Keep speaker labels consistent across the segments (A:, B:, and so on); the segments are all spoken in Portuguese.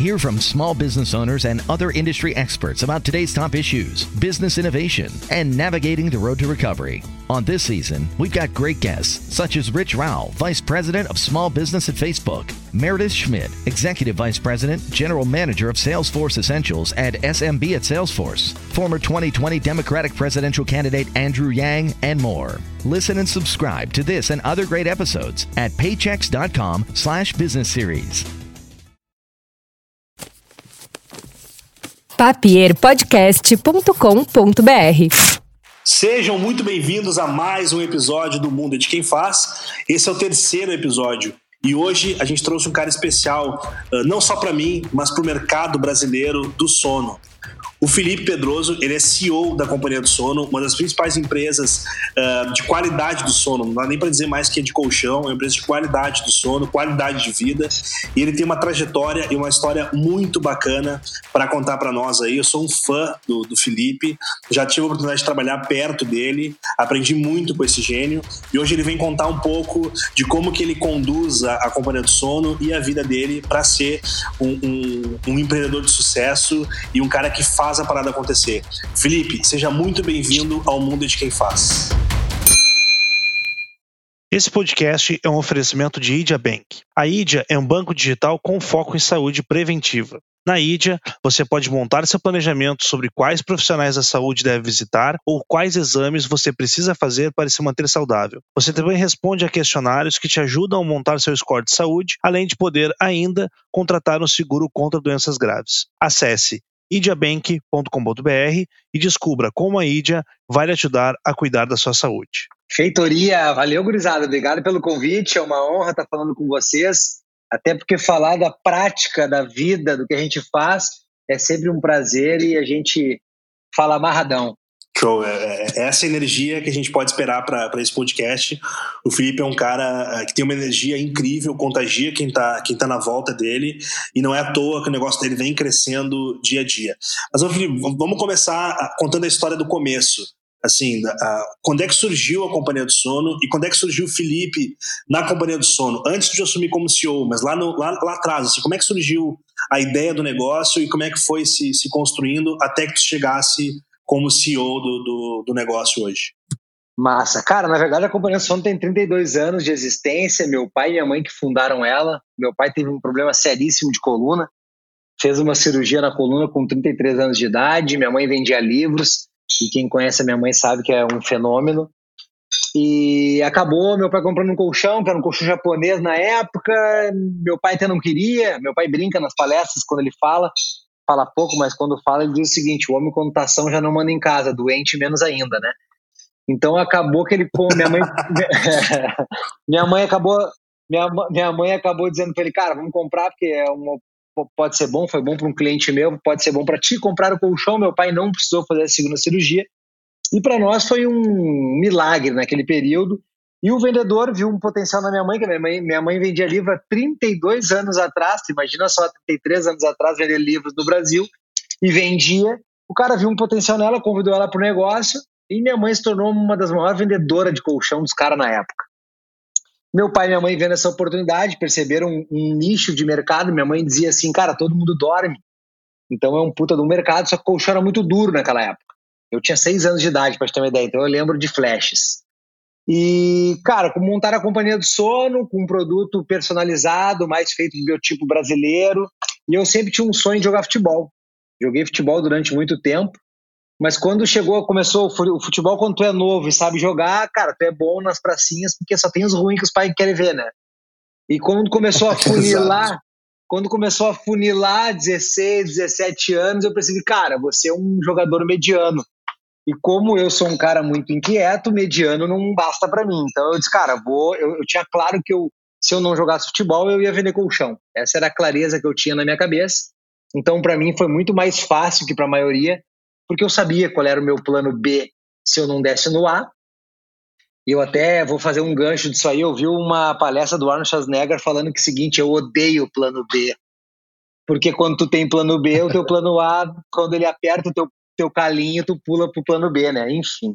A: Hear from small business owners and other industry experts about today's top issues, business innovation, and navigating the road to recovery. On this season, we've got great guests such as Rich Rao, Vice President of Small Business at Facebook, Meredith Schmidt, Executive Vice President, General Manager of Salesforce Essentials at SMB at Salesforce, former 2020 Democratic presidential candidate Andrew Yang, and more. Listen and subscribe to this and other great episodes at paychecks.com slash business series.
B: papierpodcast.com.br
C: Sejam muito bem-vindos a mais um episódio do Mundo de Quem Faz. Esse é o terceiro episódio. E hoje a gente trouxe um cara especial, uh, não só para mim, mas para o mercado brasileiro do sono. O Felipe Pedroso, ele é CEO da Companhia do Sono, uma das principais empresas uh, de qualidade do sono. Não dá nem para dizer mais que é de colchão, é uma empresa de qualidade do sono, qualidade de vida. E ele tem uma trajetória e uma história muito bacana para contar para nós aí. Eu sou um fã do, do Felipe, já tive a oportunidade de trabalhar perto dele, aprendi muito com esse gênio. E hoje ele vem contar um pouco de como que ele conduz a, a Companhia do Sono e a vida dele para ser um, um, um empreendedor de sucesso e um cara que faz faz a parada acontecer. Felipe, seja muito bem-vindo ao mundo de quem faz.
D: Esse podcast é um oferecimento de Idia Bank. A Idia é um banco digital com foco em saúde preventiva. Na Idia, você pode montar seu planejamento sobre quais profissionais da saúde deve visitar ou quais exames você precisa fazer para se manter saudável. Você também responde a questionários que te ajudam a montar seu score de saúde, além de poder ainda contratar um seguro contra doenças graves. Acesse idiabank.com.br e descubra como a Idia vai lhe ajudar a cuidar da sua saúde.
E: Feitoria, valeu, gurizada. Obrigado pelo convite. É uma honra estar falando com vocês. Até porque falar da prática da vida, do que a gente faz, é sempre um prazer e a gente fala amarradão.
C: Show. É, é, é essa energia que a gente pode esperar para esse podcast. O Felipe é um cara que tem uma energia incrível, contagia quem está quem tá na volta dele, e não é à toa que o negócio dele vem crescendo dia a dia. Mas, Felipe, vamos começar contando a história do começo. Assim, quando é que surgiu a Companhia do Sono e quando é que surgiu o Felipe na Companhia do Sono? Antes de assumir como CEO, mas lá, no, lá, lá atrás, assim, como é que surgiu a ideia do negócio e como é que foi se, se construindo até que tu chegasse como CEO do, do, do negócio hoje?
E: Massa. Cara, na verdade a Companhia Sono tem 32 anos de existência. Meu pai e minha mãe que fundaram ela. Meu pai teve um problema seríssimo de coluna. Fez uma cirurgia na coluna com 33 anos de idade. Minha mãe vendia livros. E quem conhece a minha mãe sabe que é um fenômeno. E acabou meu pai comprando um colchão, que era um colchão japonês na época. Meu pai até não queria. Meu pai brinca nas palestras quando ele fala fala pouco, mas quando fala, ele diz o seguinte: o homem com mutação já não manda em casa, doente menos ainda, né? Então acabou que ele. Minha mãe, minha mãe acabou. Minha, minha mãe acabou dizendo para ele, cara, vamos comprar, porque é uma, pode ser bom, foi bom para um cliente meu, pode ser bom para ti. Comprar o colchão, meu pai não precisou fazer a segunda cirurgia. E para nós foi um milagre naquele período. E o vendedor viu um potencial na minha mãe, que minha mãe, minha mãe vendia livro há 32 anos atrás, imagina só, 33 anos atrás, vender livros no Brasil, e vendia. O cara viu um potencial nela, convidou ela para o negócio, e minha mãe se tornou uma das maiores vendedoras de colchão dos caras na época. Meu pai e minha mãe vendo essa oportunidade, perceberam um, um, nicho de mercado. Minha mãe dizia assim, cara, todo mundo dorme. Então é um puta do mercado, só que o colchão era muito duro naquela época. Eu tinha seis anos de idade, para ter uma ideia, então eu lembro de flashes. E, cara, montar a companhia do sono com um produto personalizado, mais feito do biotipo brasileiro. E eu sempre tinha um sonho de jogar futebol. Joguei futebol durante muito tempo. Mas quando chegou, começou o futebol, quando tu é novo e sabe jogar, cara, tu é bom nas pracinhas, porque só tem os ruins que os pais querem ver, né? E quando começou a funilar, quando começou a funilar 16, 17 anos, eu percebi, cara, você é um jogador mediano. E como eu sou um cara muito inquieto, mediano não basta para mim. Então eu disse, cara, vou. Eu, eu, tinha claro que eu, se eu não jogasse futebol, eu ia vender colchão. Essa era a clareza que eu tinha na minha cabeça. Então para mim foi muito mais fácil que para a maioria, porque eu sabia qual era o meu plano B se eu não desse no A. E eu até vou fazer um gancho disso aí. Eu vi uma palestra do Arnold Schwarzenegger falando que o seguinte: eu odeio o plano B. Porque quando tu tem plano B, o teu plano A, quando ele aperta o teu teu calinho, tu pula pro plano B, né? Enfim.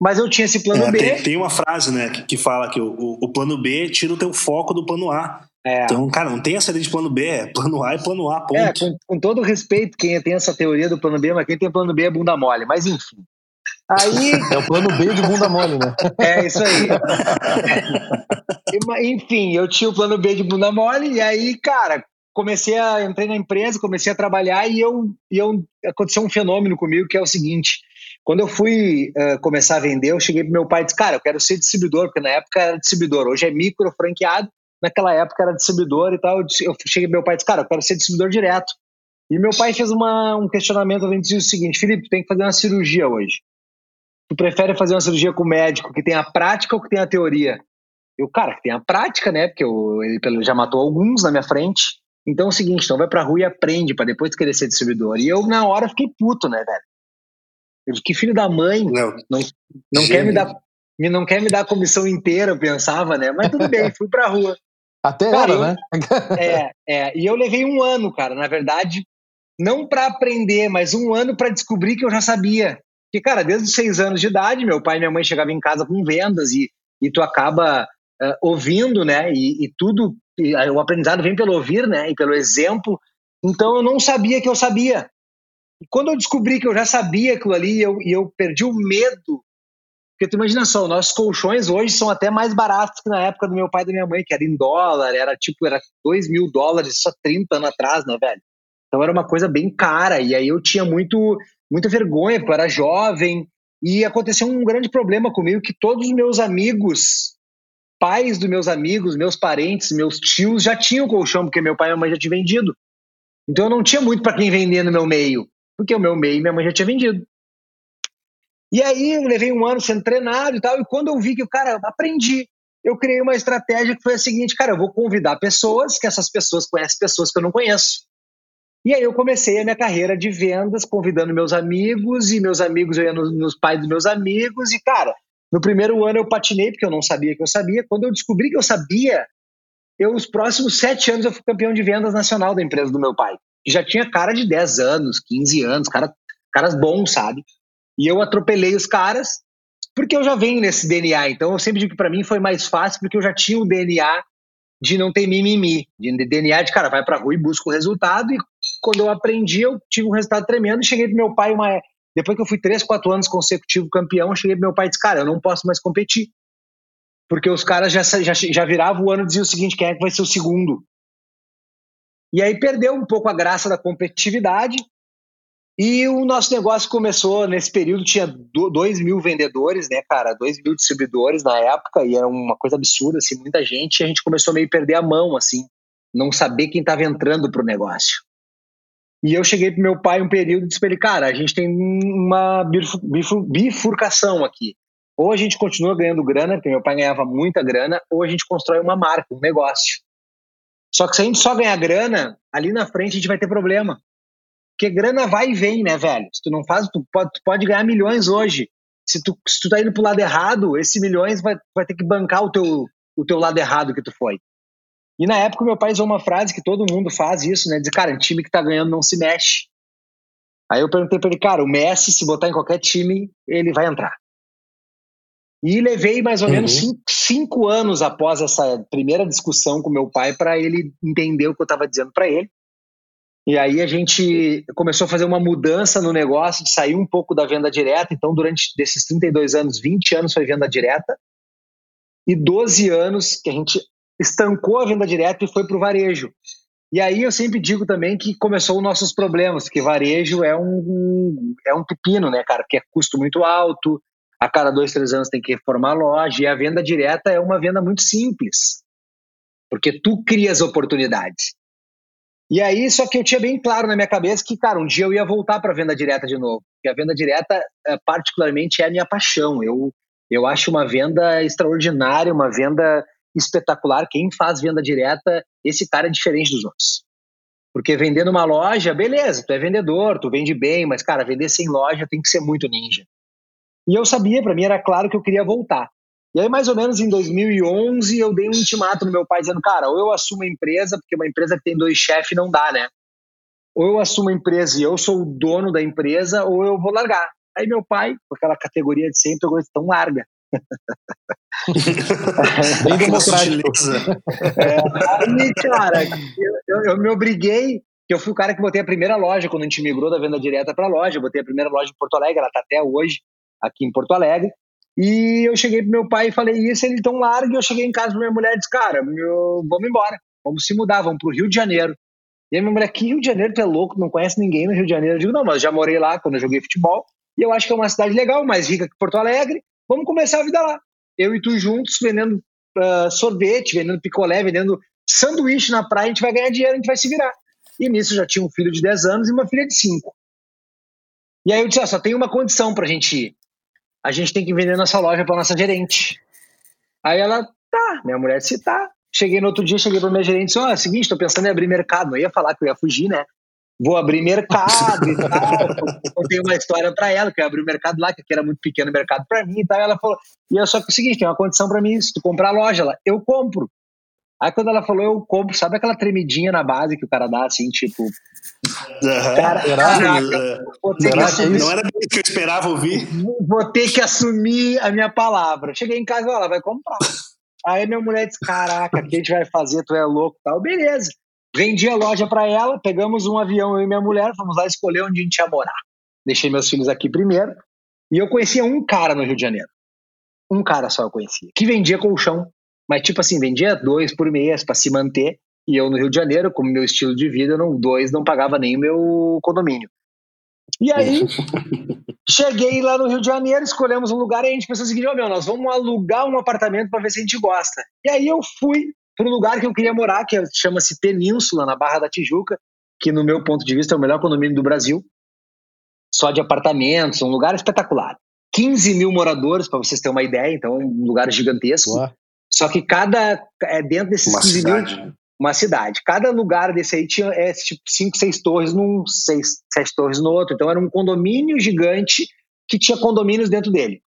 E: Mas eu tinha esse plano é, B.
C: Tem, tem, uma frase, né, que, que fala que o, o, plano B tira o teu foco do plano A. É. Então, cara, não tem essa de plano B, é plano A e plano A, ponto.
E: É, com, com todo respeito, quem tem essa teoria do plano B, mas quem tem plano B é bunda mole. Mas enfim. Aí...
B: É o plano B de bunda mole, né?
E: É, isso aí. Enfim, eu tinha o plano B de bunda mole, e aí, cara, comecei a. Entrei na empresa, comecei a trabalhar, e eu, e eu aconteceu um fenômeno comigo que é o seguinte: quando eu fui uh, começar a vender, eu cheguei pro meu pai e disse, cara, eu quero ser distribuidor, porque na época era distribuidor, hoje é micro franqueado, naquela época era distribuidor e tal. Eu, disse, eu cheguei pro meu pai e disse, cara, eu quero ser distribuidor direto. E meu pai fez uma, um questionamento, ele disse o seguinte, Felipe, tem que fazer uma cirurgia hoje tu prefere fazer uma cirurgia com o médico que tem a prática ou que tem a teoria? Eu, cara, que tem a prática, né? Porque eu, ele já matou alguns na minha frente. Então é o seguinte, então vai pra rua e aprende para depois querer ser distribuidor. E eu, na hora, fiquei puto, né, velho? Eu, que filho da mãe, não, não, não quer me dar não quer me dar a comissão inteira, eu pensava, né? Mas tudo bem, fui pra rua.
B: Até cara, era, eu, né?
E: é, é. E eu levei um ano, cara, na verdade, não para aprender, mas um ano para descobrir que eu já sabia. Porque, cara, desde os seis anos de idade, meu pai e minha mãe chegavam em casa com vendas e, e tu acaba uh, ouvindo, né? E, e tudo, e, o aprendizado vem pelo ouvir, né? E pelo exemplo. Então eu não sabia que eu sabia. E quando eu descobri que eu já sabia aquilo ali, eu, e eu perdi o medo. Porque tu imagina só, nossos colchões hoje são até mais baratos que na época do meu pai e da minha mãe, que era em dólar, era tipo, era 2 mil dólares só 30 anos atrás, né, velho? Então era uma coisa bem cara. E aí eu tinha muito muita vergonha, porque eu era jovem. E aconteceu um grande problema comigo que todos os meus amigos, pais dos meus amigos, meus parentes, meus tios já tinham colchão, porque meu pai e minha mãe já tinham vendido. Então eu não tinha muito para quem vender no meu meio, porque o meu meio minha mãe já tinha vendido. E aí eu levei um ano sendo treinado e tal, e quando eu vi que o cara aprendi, eu criei uma estratégia que foi a seguinte, cara, eu vou convidar pessoas, que essas pessoas conhecem pessoas que eu não conheço. E aí eu comecei a minha carreira de vendas, convidando meus amigos, e meus amigos, eu ia nos, nos pais dos meus amigos, e cara, no primeiro ano eu patinei, porque eu não sabia que eu sabia. Quando eu descobri que eu sabia, eu, os próximos sete anos, eu fui campeão de vendas nacional da empresa do meu pai. Que já tinha cara de 10 anos, 15 anos, cara, caras bons, sabe? E eu atropelei os caras, porque eu já venho nesse DNA. Então eu sempre digo que para mim foi mais fácil, porque eu já tinha o DNA de não ter mimimi, de DNA de cara, vai pra rua e busca o resultado. E quando eu aprendi, eu tive um resultado tremendo. Cheguei pro meu pai, uma, depois que eu fui três, quatro anos consecutivo campeão, eu cheguei pro meu pai e disse: Cara, eu não posso mais competir. Porque os caras já, já, já viravam o ano e diziam o seguinte: quem é que vai ser o segundo? E aí perdeu um pouco a graça da competitividade. E o nosso negócio começou nesse período, tinha dois mil vendedores, né, cara? Dois mil distribuidores na época, e era uma coisa absurda, assim, muita gente, e a gente começou a meio perder a mão, assim, não saber quem estava entrando pro negócio. E eu cheguei pro meu pai um período e disse pra ele, cara, a gente tem uma bifurcação aqui. Ou a gente continua ganhando grana, porque meu pai ganhava muita grana, ou a gente constrói uma marca, um negócio. Só que se a gente só ganhar grana, ali na frente a gente vai ter problema. Porque grana vai e vem, né, velho? Se tu não faz, tu pode, tu pode ganhar milhões hoje. Se tu, se tu tá indo pro lado errado, esse milhões vai, vai ter que bancar o teu, o teu lado errado que tu foi. E na época meu pai usou uma frase que todo mundo faz isso, né? Diz, cara, um time que tá ganhando não se mexe. Aí eu perguntei pra ele, cara, o Messi, se botar em qualquer time, ele vai entrar. E levei mais ou uhum. menos cinco, cinco, anos após essa primeira discussão com meu pai para ele entender o que eu estava dizendo para ele. E aí a gente começou a fazer uma mudança no negócio, de sair um pouco da venda direta. Então, durante desses 32 anos, 20 anos foi venda direta. E 12 anos que a gente estancou a venda direta e foi para o varejo. E aí eu sempre digo também que começou os nossos problemas, porque varejo é um, é um pepino, né, cara? Porque é custo muito alto, a cada dois, três anos tem que reformar a loja, e a venda direta é uma venda muito simples, porque tu crias oportunidades. E aí, só que eu tinha bem claro na minha cabeça que, cara, um dia eu ia voltar para a venda direta de novo. Porque a venda direta, é, particularmente, é a minha paixão. Eu, eu acho uma venda extraordinária, uma venda espetacular. Quem faz venda direta, esse cara é diferente dos outros. Porque vender numa loja, beleza, tu é vendedor, tu vende bem, mas, cara, vender sem loja tem que ser muito ninja. E eu sabia, para mim era claro que eu queria voltar. E aí, mais ou menos em 2011, eu dei um ultimato no meu pai dizendo: cara, ou eu assumo a empresa, porque uma empresa que tem dois chefes não dá, né? Ou eu assumo a empresa e eu sou o dono da empresa, ou eu vou largar. Aí meu pai, com aquela categoria de sempre, eu então larga.
B: Bem democrático.
E: É, aí, cara, eu, eu, me obriguei, que eu fui o cara que botei a primeira loja quando a gente migrou da venda direta para loja. Eu botei a primeira loja em Porto Alegre, ela tá até hoje aqui em Porto Alegre. E eu cheguei pro meu pai e falei isso, ele tão largo. E eu cheguei em casa pra minha mulher e disse: Cara, meu, vamos embora, vamos se mudar, vamos pro Rio de Janeiro. E a minha mulher, que Rio de Janeiro, tu é louco, não conhece ninguém no Rio de Janeiro. Eu digo: Não, mas já morei lá quando eu joguei futebol. E eu acho que é uma cidade legal, mais rica que Porto Alegre. Vamos começar a vida lá. Eu e tu juntos, vendendo uh, sorvete, vendendo picolé, vendendo sanduíche na praia, a gente vai ganhar dinheiro, a gente vai se virar. E nisso já tinha um filho de 10 anos e uma filha de 5. E aí eu disse: ah, só tem uma condição pra gente ir. A gente tem que vender nossa loja pra nossa gerente. Aí ela, tá, minha mulher disse, tá. Cheguei no outro dia, cheguei pra minha gerente e disse: ó, oh, é o seguinte, tô pensando em abrir mercado. Não ia falar que eu ia fugir, né? Vou abrir mercado e tal. Contei uma história para ela, que eu abri o mercado lá, que era muito pequeno o mercado para mim e tal. Ela falou, e eu só que é o seguinte, tem uma condição para mim, se tu comprar a loja lá, eu compro. Aí quando ela falou, eu compro, sabe aquela tremidinha na base que o cara dá, assim, tipo...
C: Cara, caraca, não era isso que eu esperava ouvir.
E: Vou ter que assumir a minha palavra. Cheguei em casa, ela vai comprar. Aí minha mulher disse, caraca, o que a gente vai fazer? Tu é louco tal. Beleza. Vendi a loja para ela, pegamos um avião, eu e minha mulher, fomos lá escolher onde a gente ia morar. Deixei meus filhos aqui primeiro. E eu conhecia um cara no Rio de Janeiro. Um cara só eu conhecia. Que vendia colchão. Mas, tipo assim, vendia dois por mês para se manter. E eu no Rio de Janeiro, como meu estilo de vida, não, dois não pagava nem o meu condomínio. E aí, cheguei lá no Rio de Janeiro, escolhemos um lugar e a gente pensou o seguinte: oh, meu, nós vamos alugar um apartamento para ver se a gente gosta. E aí eu fui para um lugar que eu queria morar, que chama-se Península, na Barra da Tijuca, que no meu ponto de vista é o melhor condomínio do Brasil, só de apartamentos, um lugar espetacular. 15 mil moradores, para vocês terem uma ideia, então um lugar gigantesco. Ué. Só que cada, é, dentro desses
C: uma
E: 15
C: cidade.
E: mil, uma cidade. Cada lugar desse aí tinha é, tipo 5, 6 torres num, 6, 7 torres no outro. Então era um condomínio gigante que tinha condomínios dentro dele.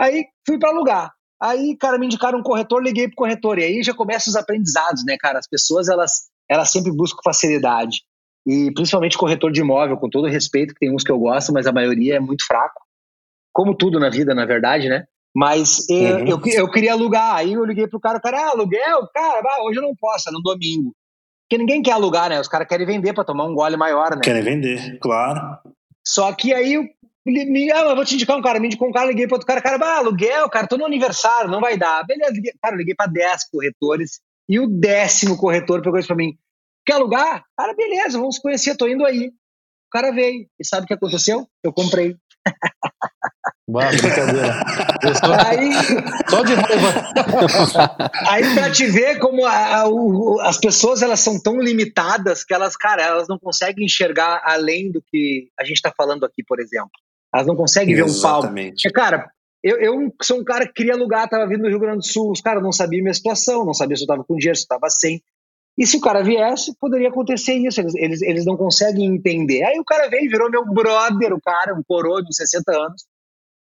E: Aí fui para alugar. Aí, cara, me indicaram um corretor, liguei pro corretor. E aí já começam os aprendizados, né, cara? As pessoas, elas, elas sempre buscam facilidade. E principalmente corretor de imóvel, com todo respeito, que tem uns que eu gosto, mas a maioria é muito fraco. Como tudo na vida, na verdade, né? Mas eu, uhum. eu, eu, queria alugar. Aí eu liguei pro cara, o cara, ah, aluguel? Cara, ah, hoje eu não posso, é no domingo. Porque ninguém quer alugar, né? Os caras querem vender para tomar um gole maior, né?
C: Querem vender, claro.
E: Só que aí me, ah, eu vou te indicar um cara, me indicou um cara, liguei para outro cara, cara, ah, aluguel, cara, tô no aniversário, não vai dar. Beleza, liguei, cara, liguei para 10 corretores e o décimo corretor pegou isso para mim. Quer alugar? Cara, beleza, vamos conhecer, tô indo aí. O cara veio. E sabe o que aconteceu? Eu comprei.
B: Bah, brincadeira.
E: aí,
B: Só de raiva.
E: aí pra te ver como a, a, as pessoas elas são tão limitadas que elas, cara, elas não conseguem enxergar além do que a gente tá falando aqui, por exemplo. Elas não conseguem ver um palco. Porque, cara, eu, eu sou um cara que queria alugar, tava vindo do Rio Grande do Sul, os caras não sabiam minha situação, não sabiam se eu tava com dinheiro, se eu tava sem. E se o cara viesse, poderia acontecer isso. Eles, eles, eles não conseguem entender. Aí o cara veio, virou meu brother, o cara, um coroa de 60 anos,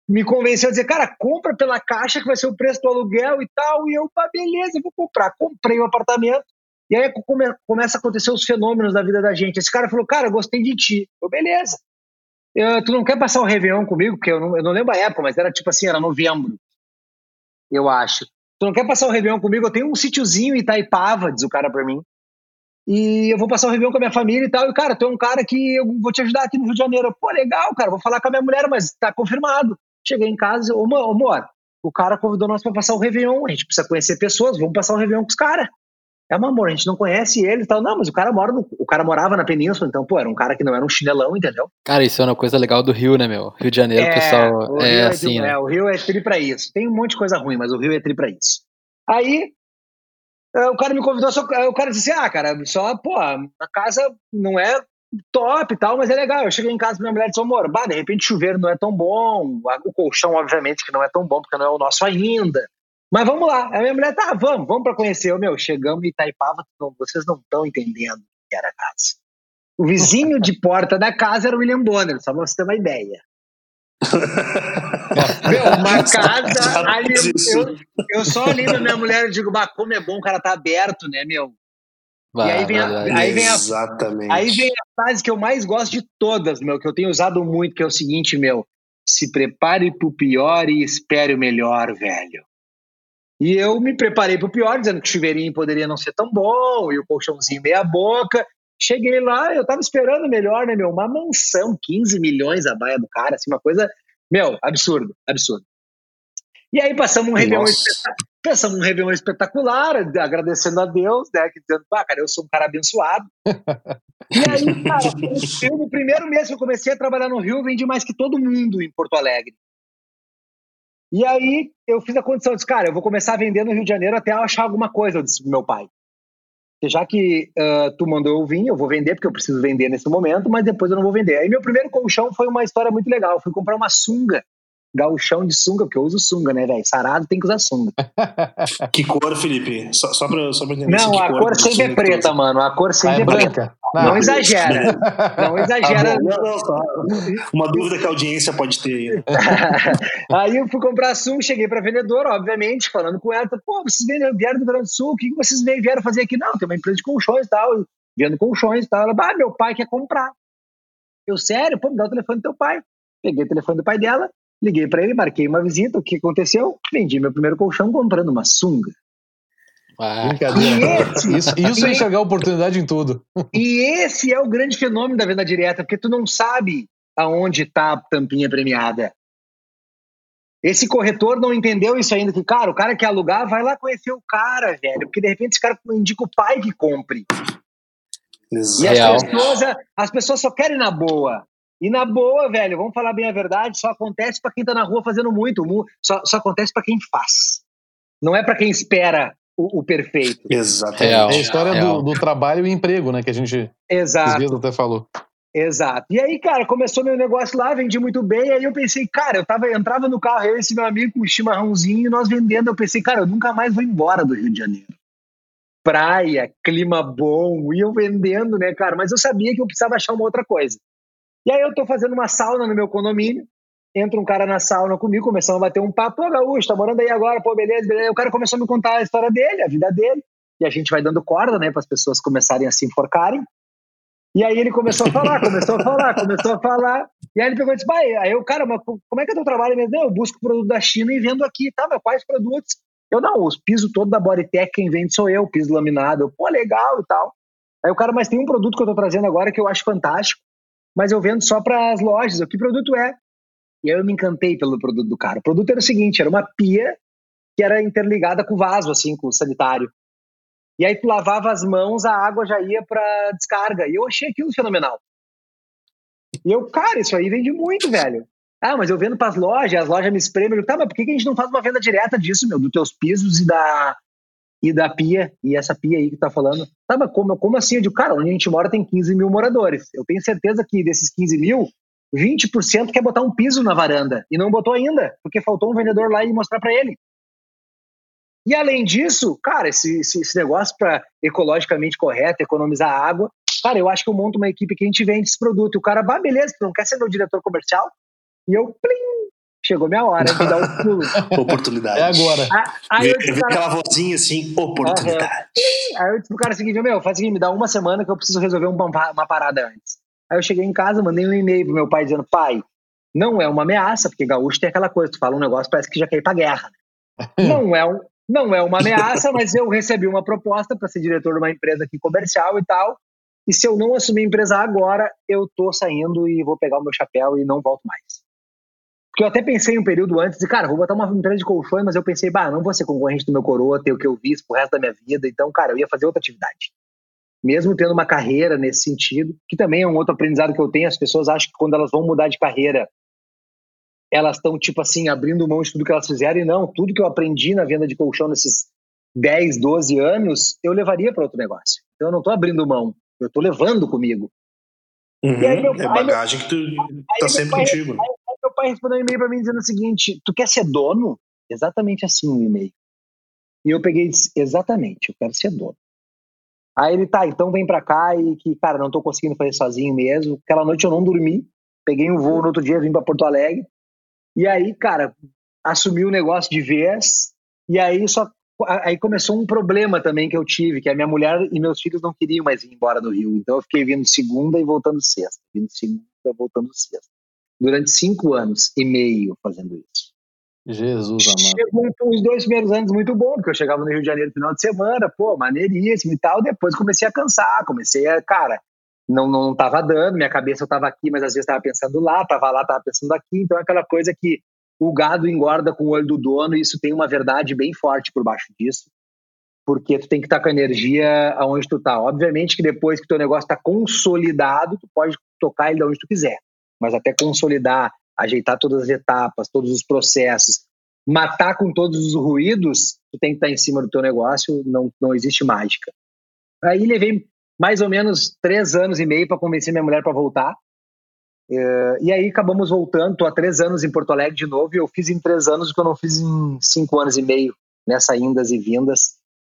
E: me convenceu a dizer, cara, compra pela caixa que vai ser o preço do aluguel e tal. E eu, pá, beleza, vou comprar. Comprei o um apartamento. E aí come, começa a acontecer os fenômenos da vida da gente. Esse cara falou, cara, gostei de ti. Eu, beleza. Eu, tu não quer passar o Réveillon comigo? Porque eu não, eu não lembro a época, mas era tipo assim, era novembro. Eu acho. Tu não quer passar o Réveillon comigo? Eu tenho um sítiozinho em Itaipava, diz o cara pra mim. E eu vou passar o Réveillon com a minha família e tal. E, cara, tu é um cara que eu vou te ajudar aqui no Rio de Janeiro. Pô, legal, cara, vou falar com a minha mulher, mas tá confirmado. Cheguei em casa, ô, amor, o cara convidou nós pra passar o Réveillon. A gente precisa conhecer pessoas, vamos passar o Réveillon com os caras. É um amor, a gente não conhece ele e tal. Não, mas o cara mora no, o cara morava na península, então, pô, era um cara que não era um chinelão, entendeu?
F: Cara, isso é uma coisa legal do Rio, né, meu? Rio de Janeiro, é, pessoal, é,
E: é
F: assim,
E: é,
F: né?
E: É, o Rio é tri pra isso. Tem um monte de coisa ruim, mas o Rio é tri pra isso. Aí, é, o cara me convidou, só, o cara disse assim, ah, cara, só, pô, a casa não é top e tal, mas é legal. Eu cheguei em casa minha mulher disse, amor, bah, de repente o chuveiro não é tão bom, o colchão, obviamente, que não é tão bom, porque não é o nosso ainda. Mas vamos lá. A minha mulher, tá, vamos, vamos para conhecer. Eu, meu, chegamos em Itaipava, não, vocês não estão entendendo o que era a casa. O vizinho de porta da casa era o William Bonner, só pra você ter uma ideia. meu, uma casa ali, eu, eu só olhei pra minha mulher e digo, bah, como é bom o cara tá aberto, né, meu?
F: Vai,
E: e aí vem, a, aí, vem a,
C: Exatamente.
E: aí vem a frase que eu mais gosto de todas, meu, que eu tenho usado muito, que é o seguinte, meu. se prepare pro pior e espere o melhor, velho. E eu me preparei pro pior, dizendo que o chuveirinho poderia não ser tão bom, e o colchãozinho meia boca. Cheguei lá, eu tava esperando o melhor, né, meu? Uma mansão, 15 milhões a baia do cara, assim, uma coisa, meu, absurdo, absurdo. E aí passamos um Réveillon, passamos um Réveillon espetacular, agradecendo a Deus, né, que dizendo, pá, cara, eu sou um cara abençoado. e aí, cara, no primeiro mês que eu comecei a trabalhar no Rio, eu vendi mais que todo mundo em Porto Alegre. E aí eu fiz a condição, disse, cara, eu vou começar a vender no Rio de Janeiro até eu achar alguma coisa, eu disse pro meu pai já que uh, tu mandou eu vir, eu vou vender, porque eu preciso vender nesse momento, mas depois eu não vou vender. Aí meu primeiro colchão foi uma história muito legal. Eu fui comprar uma sunga gauchão de sunga, porque eu uso sunga, né, velho? Sarado tem que usar sunga.
C: que cor, Felipe? Só, só, pra, só pra
E: entender. Não, a cor, cor sempre é preta, mano. A cor sempre ah, é, é branca. Não, não exagera. Não exagera. Não,
C: tá. Uma dúvida que a audiência pode ter.
E: aí eu fui comprar sunga, cheguei pra vendedora, obviamente, falando com ela. Pô, vocês vieram do Rio Grande do Sul, o que vocês vieram fazer aqui? Não, tem uma empresa de colchões e tal, vendo colchões e tal. Ela, ah, meu pai quer comprar. Eu, sério? Pô, me dá o telefone do teu pai. Peguei o telefone do pai dela, Liguei para ele, marquei uma visita. O que aconteceu? Vendi meu primeiro colchão comprando uma sunga.
B: Ah, Brincadeira. Esse, isso, isso é enxergar oportunidade em tudo.
E: E esse é o grande fenômeno da venda direta, porque tu não sabe aonde está a tampinha premiada. Esse corretor não entendeu isso ainda, que, cara, o cara que alugar, vai lá conhecer o cara, velho, porque de repente esse cara indica o pai que compre. Exato. E as pessoas, as pessoas só querem na boa. E na boa, velho, vamos falar bem a verdade, só acontece para quem tá na rua fazendo muito, só, só acontece para quem faz. Não é para quem espera o, o, perfeito.
C: Exato.
B: É a história do, do, trabalho e emprego, né, que a gente
E: Exato.
B: até falou.
E: Exato. E aí, cara, começou meu negócio lá, vendi muito bem, aí eu pensei, cara, eu tava, entrava no carro, eu e esse meu amigo com o chimarrãozinho, e nós vendendo, eu pensei, cara, eu nunca mais vou embora do Rio de Janeiro. Praia, clima bom, e eu vendendo, né, cara, mas eu sabia que eu precisava achar uma outra coisa. E aí eu tô fazendo uma sauna no meu condomínio, entra um cara na sauna comigo, começamos a bater um papo, pô, Gaúcho, tá morando aí agora, pô, beleza, beleza. O cara começou a me contar a história dele, a vida dele, e a gente vai dando corda, né, para as pessoas começarem a se enforcarem. E aí ele começou a falar, começou a falar, começou a falar. E aí ele pegou e disse, pai, aí eu, cara, mas como é que é o teu trabalho? Disse, eu busco produto da China e vendo aqui, tá, mas quais produtos? Eu, não, os pisos todo da Bodytech, quem vende sou eu, piso laminado. Eu, pô, legal e tal. Aí o cara, mas tem um produto que eu tô trazendo agora que eu acho fantástico, mas eu vendo só para as lojas. O que produto é? E aí eu me encantei pelo produto do cara. O produto era o seguinte: era uma pia que era interligada com o vaso, assim, com o sanitário. E aí tu lavava as mãos, a água já ia para descarga. E eu achei aquilo fenomenal. E eu, cara, isso aí vende muito, velho. Ah, mas eu vendo para as lojas, as lojas me espremem. Tá, mas por que a gente não faz uma venda direta disso, meu? Dos teus pisos e da, e da pia, e essa pia aí que tá falando, tá, mas como, como assim? Eu digo, cara, onde a gente mora tem 15 mil moradores. Eu tenho certeza que desses 15 mil, 20% quer botar um piso na varanda e não botou ainda, porque faltou um vendedor lá e mostrar para ele. E além disso, cara, esse, esse, esse negócio para ecologicamente correto, economizar água, cara, eu acho que eu monto uma equipe que a gente vende esse produto. E o cara, bah, beleza, tu não quer ser meu diretor comercial? E eu, plim, chegou minha hora de dar o pulo.
C: oportunidade.
B: É agora.
C: Aí, eu disse, cara, aquela vozinha assim, oportunidade.
E: Aí eu disse pro cara o seguinte, meu, faz o seguinte, me dá uma semana que eu preciso resolver uma, uma parada antes. Aí eu cheguei em casa, mandei um e-mail pro meu pai dizendo, pai, não é uma ameaça, porque gaúcho tem aquela coisa, tu fala um negócio, parece que já quer ir pra guerra. não é um, não é uma ameaça, mas eu recebi uma proposta para ser diretor de uma empresa aqui comercial e tal. E se eu não assumir a empresa agora, eu tô saindo e vou pegar o meu chapéu e não volto mais. Porque eu até pensei um período antes de, cara, vou botar uma empresa de colchões, mas eu pensei, bah, não vou ser concorrente do meu coroa, ter o que eu vi pro resto da minha vida. Então, cara, eu ia fazer outra atividade. Mesmo tendo uma carreira nesse sentido, que também é um outro aprendizado que eu tenho, as pessoas acham que quando elas vão mudar de carreira, elas estão, tipo assim, abrindo mão de tudo que elas fizeram, e não, tudo que eu aprendi na venda de colchão nesses 10, 12 anos, eu levaria para outro negócio. Então eu não estou abrindo mão, eu estou levando comigo.
C: Uhum, aí, meu, é bagagem meu, que tu tá sempre pai, contigo. Aí,
E: pai respondeu um e-mail para mim dizendo o seguinte: Tu quer ser dono? Exatamente assim o e-mail. E eu peguei e disse: Exatamente, eu quero ser dono. Aí ele tá, então vem pra cá e que, cara, não tô conseguindo fazer sozinho mesmo. Aquela noite eu não dormi, peguei um voo no outro dia, vim pra Porto Alegre. E aí, cara, assumi o negócio de vez. E aí só aí começou um problema também que eu tive, que a minha mulher e meus filhos não queriam mais ir embora do Rio. Então eu fiquei vindo segunda e voltando sexta, vindo segunda voltando sexta. Durante cinco anos e meio fazendo isso.
B: Jesus amado.
E: Chegou os dois primeiros anos muito bom, porque eu chegava no Rio de Janeiro no final de semana, pô, maneiríssimo e tal. Depois comecei a cansar, comecei a, cara, não, não tava dando, minha cabeça eu tava aqui, mas às vezes tava pensando lá, tava lá, tava pensando aqui. Então é aquela coisa que o gado engorda com o olho do dono e isso tem uma verdade bem forte por baixo disso. Porque tu tem que estar tá com a energia aonde tu tá. Obviamente que depois que teu negócio está consolidado, tu pode tocar ele de onde tu quiser. Mas até consolidar, ajeitar todas as etapas, todos os processos, matar com todos os ruídos, tu tem que estar em cima do teu negócio, não, não existe mágica. Aí levei mais ou menos três anos e meio para convencer minha mulher para voltar. É, e aí acabamos voltando, há três anos em Porto Alegre de novo, e eu fiz em três anos o que eu não fiz em cinco anos e meio, nessa indas e vindas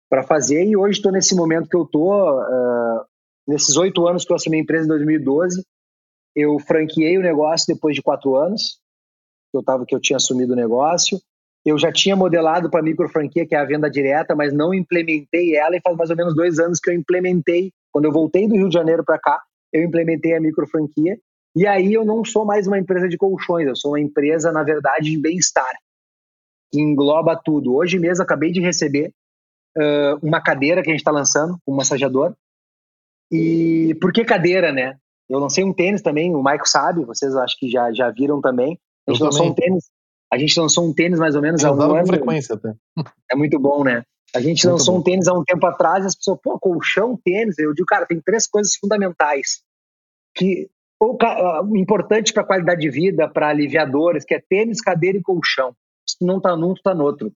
E: para fazer, e hoje estou nesse momento que eu tô, uh, nesses oito anos que eu assumi a empresa em 2012, eu franqueei o negócio depois de quatro anos, que eu tava, que eu tinha assumido o negócio. Eu já tinha modelado para micro franquia, que é a venda direta, mas não implementei ela e faz mais ou menos dois anos que eu implementei. Quando eu voltei do Rio de Janeiro para cá, eu implementei a micro franquia. E aí eu não sou mais uma empresa de colchões, eu sou uma empresa, na verdade, de bem-estar, que engloba tudo. Hoje mesmo acabei de receber uh, uma cadeira que a gente está lançando, um massageador. E por que cadeira, né? Eu lancei um tênis também, o Maico sabe, vocês acho que já, já viram também. A gente eu lançou também. um tênis. A gente lançou um tênis mais ou menos há um ano.
B: frequência até.
E: É muito bom, né? A gente muito lançou bom. um tênis há um tempo atrás e as pessoas, pô, colchão, tênis. Eu digo, cara, tem três coisas fundamentais que o importante para a qualidade de vida, para aliviadores, que é tênis, cadeira e colchão. Se tu não tá num, tu tá no outro.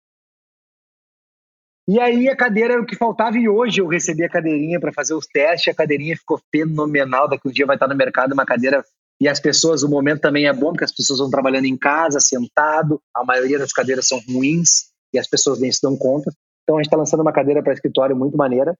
E: E aí a cadeira era o que faltava e hoje eu recebi a cadeirinha para fazer os testes, a cadeirinha ficou fenomenal, daqui um dia vai estar no mercado uma cadeira e as pessoas, o momento também é bom porque as pessoas vão trabalhando em casa, sentado, a maioria das cadeiras são ruins e as pessoas nem se dão conta. Então a gente está lançando uma cadeira para escritório muito maneira.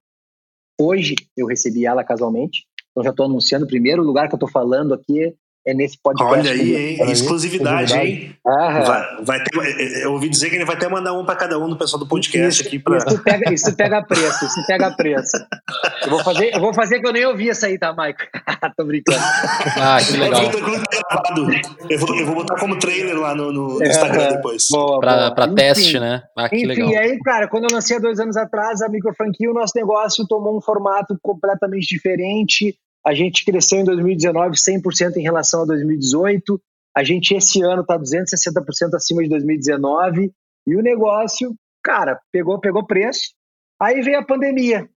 E: Hoje eu recebi ela casualmente, então já estou anunciando. O primeiro lugar que eu estou falando aqui é nesse podcast.
C: Olha aí, hein? Exclusividade, hein? Vai, vai ter, eu ouvi dizer que ele vai até mandar um para cada um do pessoal do podcast
E: isso,
C: aqui. Pra...
E: Isso, pega, isso pega preço, isso pega preço. Eu vou fazer, eu vou fazer que eu nem ouvi essa aí, tá, Maico? Tô brincando.
F: Ah, que legal.
C: Eu vou, eu vou botar como trailer lá no, no é, Instagram depois.
F: Boa, pra, boa. pra teste, né? Ah, que
E: enfim,
F: legal.
E: E aí, cara, quando eu lancei há dois anos atrás a micro franquia, o nosso negócio tomou um formato completamente diferente a gente cresceu em 2019 100% em relação a 2018. A gente esse ano está 260% acima de 2019 e o negócio, cara, pegou pegou preço. Aí veio a pandemia.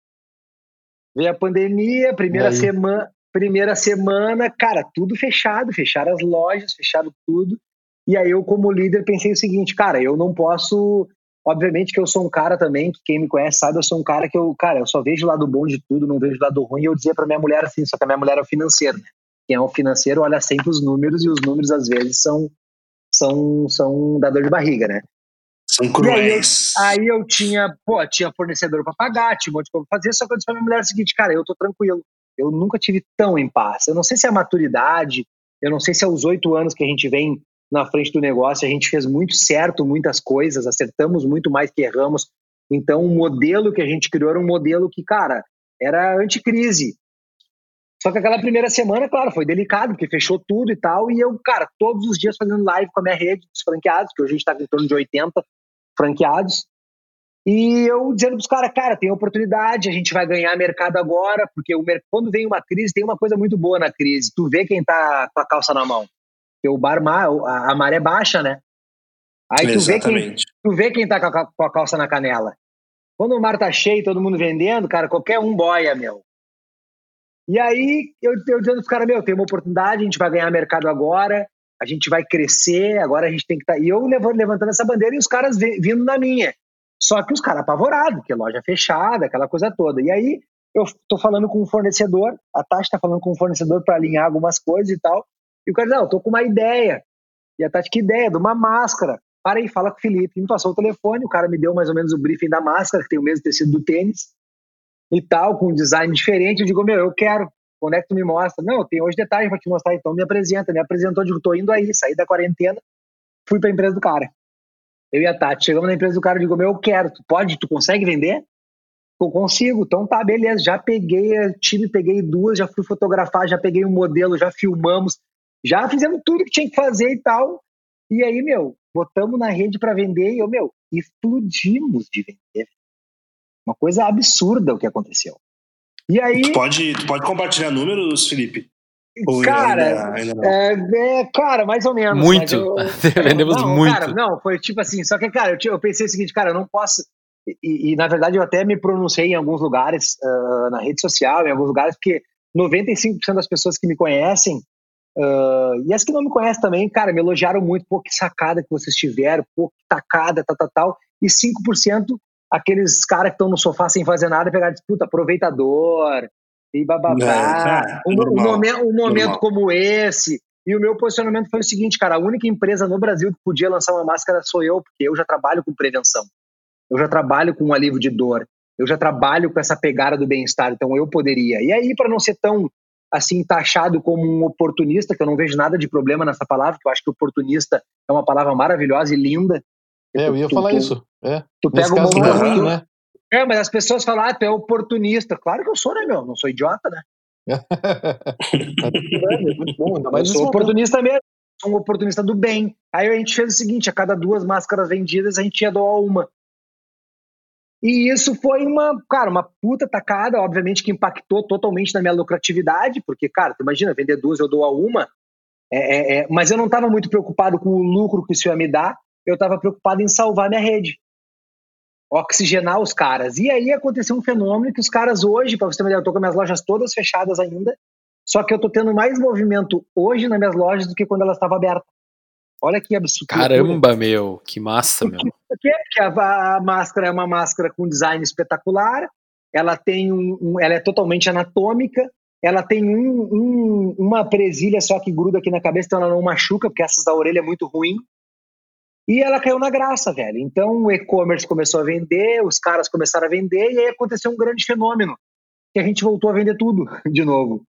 E: Veio a pandemia, primeira semana, primeira semana, cara, tudo fechado, fecharam as lojas, fecharam tudo. E aí eu como líder pensei o seguinte, cara, eu não posso Obviamente que eu sou um cara também, que quem me conhece sabe, eu sou um cara que eu, cara, eu só vejo o lado bom de tudo, não vejo o lado ruim. E eu dizia para minha mulher assim, só que a minha mulher é o financeiro, né? Quem é o financeiro olha sempre os números e os números às vezes são são são da dor de barriga, né?
C: São cruéis.
E: Aí, aí, eu tinha, pô, tinha fornecedor para pagar, tinha um monte de coisa pra fazer, só que eu disse pra minha mulher o seguinte, cara, eu tô tranquilo. Eu nunca tive tão em paz. Eu não sei se é a maturidade, eu não sei se é os oito anos que a gente vem na frente do negócio. A gente fez muito certo muitas coisas, acertamos muito mais que erramos. Então, o modelo que a gente criou era um modelo que, cara, era anticrise. Só que aquela primeira semana, claro, foi delicado, porque fechou tudo e tal. E eu, cara, todos os dias fazendo live com a minha rede dos franqueados, que hoje a gente está em torno de 80 franqueados. E eu dizendo para os caras, cara, tem oportunidade, a gente vai ganhar mercado agora, porque o, quando vem uma crise, tem uma coisa muito boa na crise. Tu vê quem tá com a calça na mão. Porque o bar, a, a maré baixa, né? Aí tu vê, quem, tu vê quem tá com a, com a calça na canela. Quando o mar tá cheio, todo mundo vendendo, cara, qualquer um boia, meu. E aí eu, eu dizendo pros caras, meu, tem uma oportunidade, a gente vai ganhar mercado agora, a gente vai crescer, agora a gente tem que estar. Tá... E eu levantando essa bandeira e os caras vindo na minha. Só que os caras apavorados, porque loja fechada, aquela coisa toda. E aí eu tô falando com um fornecedor, a Tati tá falando com um fornecedor para alinhar algumas coisas e tal. E o cara diz, não, eu tô com uma ideia. E a Tati, que ideia? De uma máscara. Para aí, fala com o Felipe. Me passou o telefone, o cara me deu mais ou menos o briefing da máscara, que tem o mesmo tecido do tênis e tal, com um design diferente. Eu digo, meu, eu quero. Quando é que tu me mostra? Não, tem hoje detalhes para te mostrar, então me apresenta. Me apresentou, digo, tô indo aí, saí da quarentena, fui para a empresa do cara. Eu e a Tati, chegamos na empresa do cara, eu digo, meu, eu quero. Tu pode, tu consegue vender? Eu consigo, então tá, beleza. Já peguei time, peguei duas, já fui fotografar, já peguei um modelo, já filmamos, Já fizemos tudo que tinha que fazer e tal. E aí, meu, botamos na rede para vender e eu, meu, explodimos de vender. Uma coisa absurda o que aconteceu. E aí.
C: Tu pode, tu pode compartilhar números, Felipe?
E: Ou cara, ainda, ainda é, é, cara, mais ou menos.
F: Muito. Eu, Vendemos
E: não,
F: muito.
E: Cara, não, foi tipo assim. Só que, cara, eu, eu pensei o seguinte, cara, eu não posso. E, e, na verdade eu até me pronunciei em alguns lugares, uh, na rede social, em alguns lugares, porque 95% das pessoas que me conhecem, uh, e as que não me conhecem também, cara, me elogiaram muito, pô, que sacada que vocês tiveram, pô, que tacada, tal, tal, tal. E 5% aqueles caras que estão no sofá sem fazer nada, pegar disputa, aproveitador, e bababá. É, é, um, um, momento, um momento como esse. E o meu posicionamento foi o seguinte, cara, a única empresa no Brasil que podia lançar uma máscara sou eu, porque eu já trabalho com prevenção. Eu já trabalho com um alívio de dor. Eu já trabalho com essa pegada do bem-estar, então eu poderia. E aí, para não ser tão assim taxado como um oportunista, que eu não vejo nada de problema nessa palavra, que eu acho que oportunista é uma palavra maravilhosa e linda.
B: É, eu ia tu, falar tu, isso. É.
E: Tu pega o momento ruim, né? É, mas as pessoas falam, ah, tu é oportunista. Claro que eu sou, né, meu? Não sou idiota, né? muito bom, mas eu sou oportunista mesmo. Sou um oportunista do bem. Aí a gente fez o seguinte: a cada duas máscaras vendidas, a gente ia doar uma. E isso foi uma, cara, uma puta tacada, obviamente que impactou totalmente na minha lucratividade, porque, cara, tu imagina, vender duas eu dou a uma, é, é, é, mas eu não estava muito preocupado com o lucro que isso ia me dar, eu estava preocupado em salvar minha rede oxigenar os caras. E aí aconteceu um fenômeno que os caras hoje, para você ideia, eu tô com minhas lojas todas fechadas ainda, só que eu tô tendo mais movimento hoje nas minhas lojas do que quando elas estavam abertas. Olha que absurdo.
F: Caramba, meu, que massa, meu.
E: Por quê? Porque a, a, máscara é uma máscara com design espetacular, ela tem um, um ela é totalmente anatômica, ela tem um, um, uma presilha só que gruda aqui na cabeça, então ela não machuca, porque essas da orelha é muito ruim. E ela caiu na graça, velho. Então o e-commerce começou a vender, os caras começaram a vender, e aí aconteceu um grande fenômeno. Que a gente voltou a vender tudo de novo.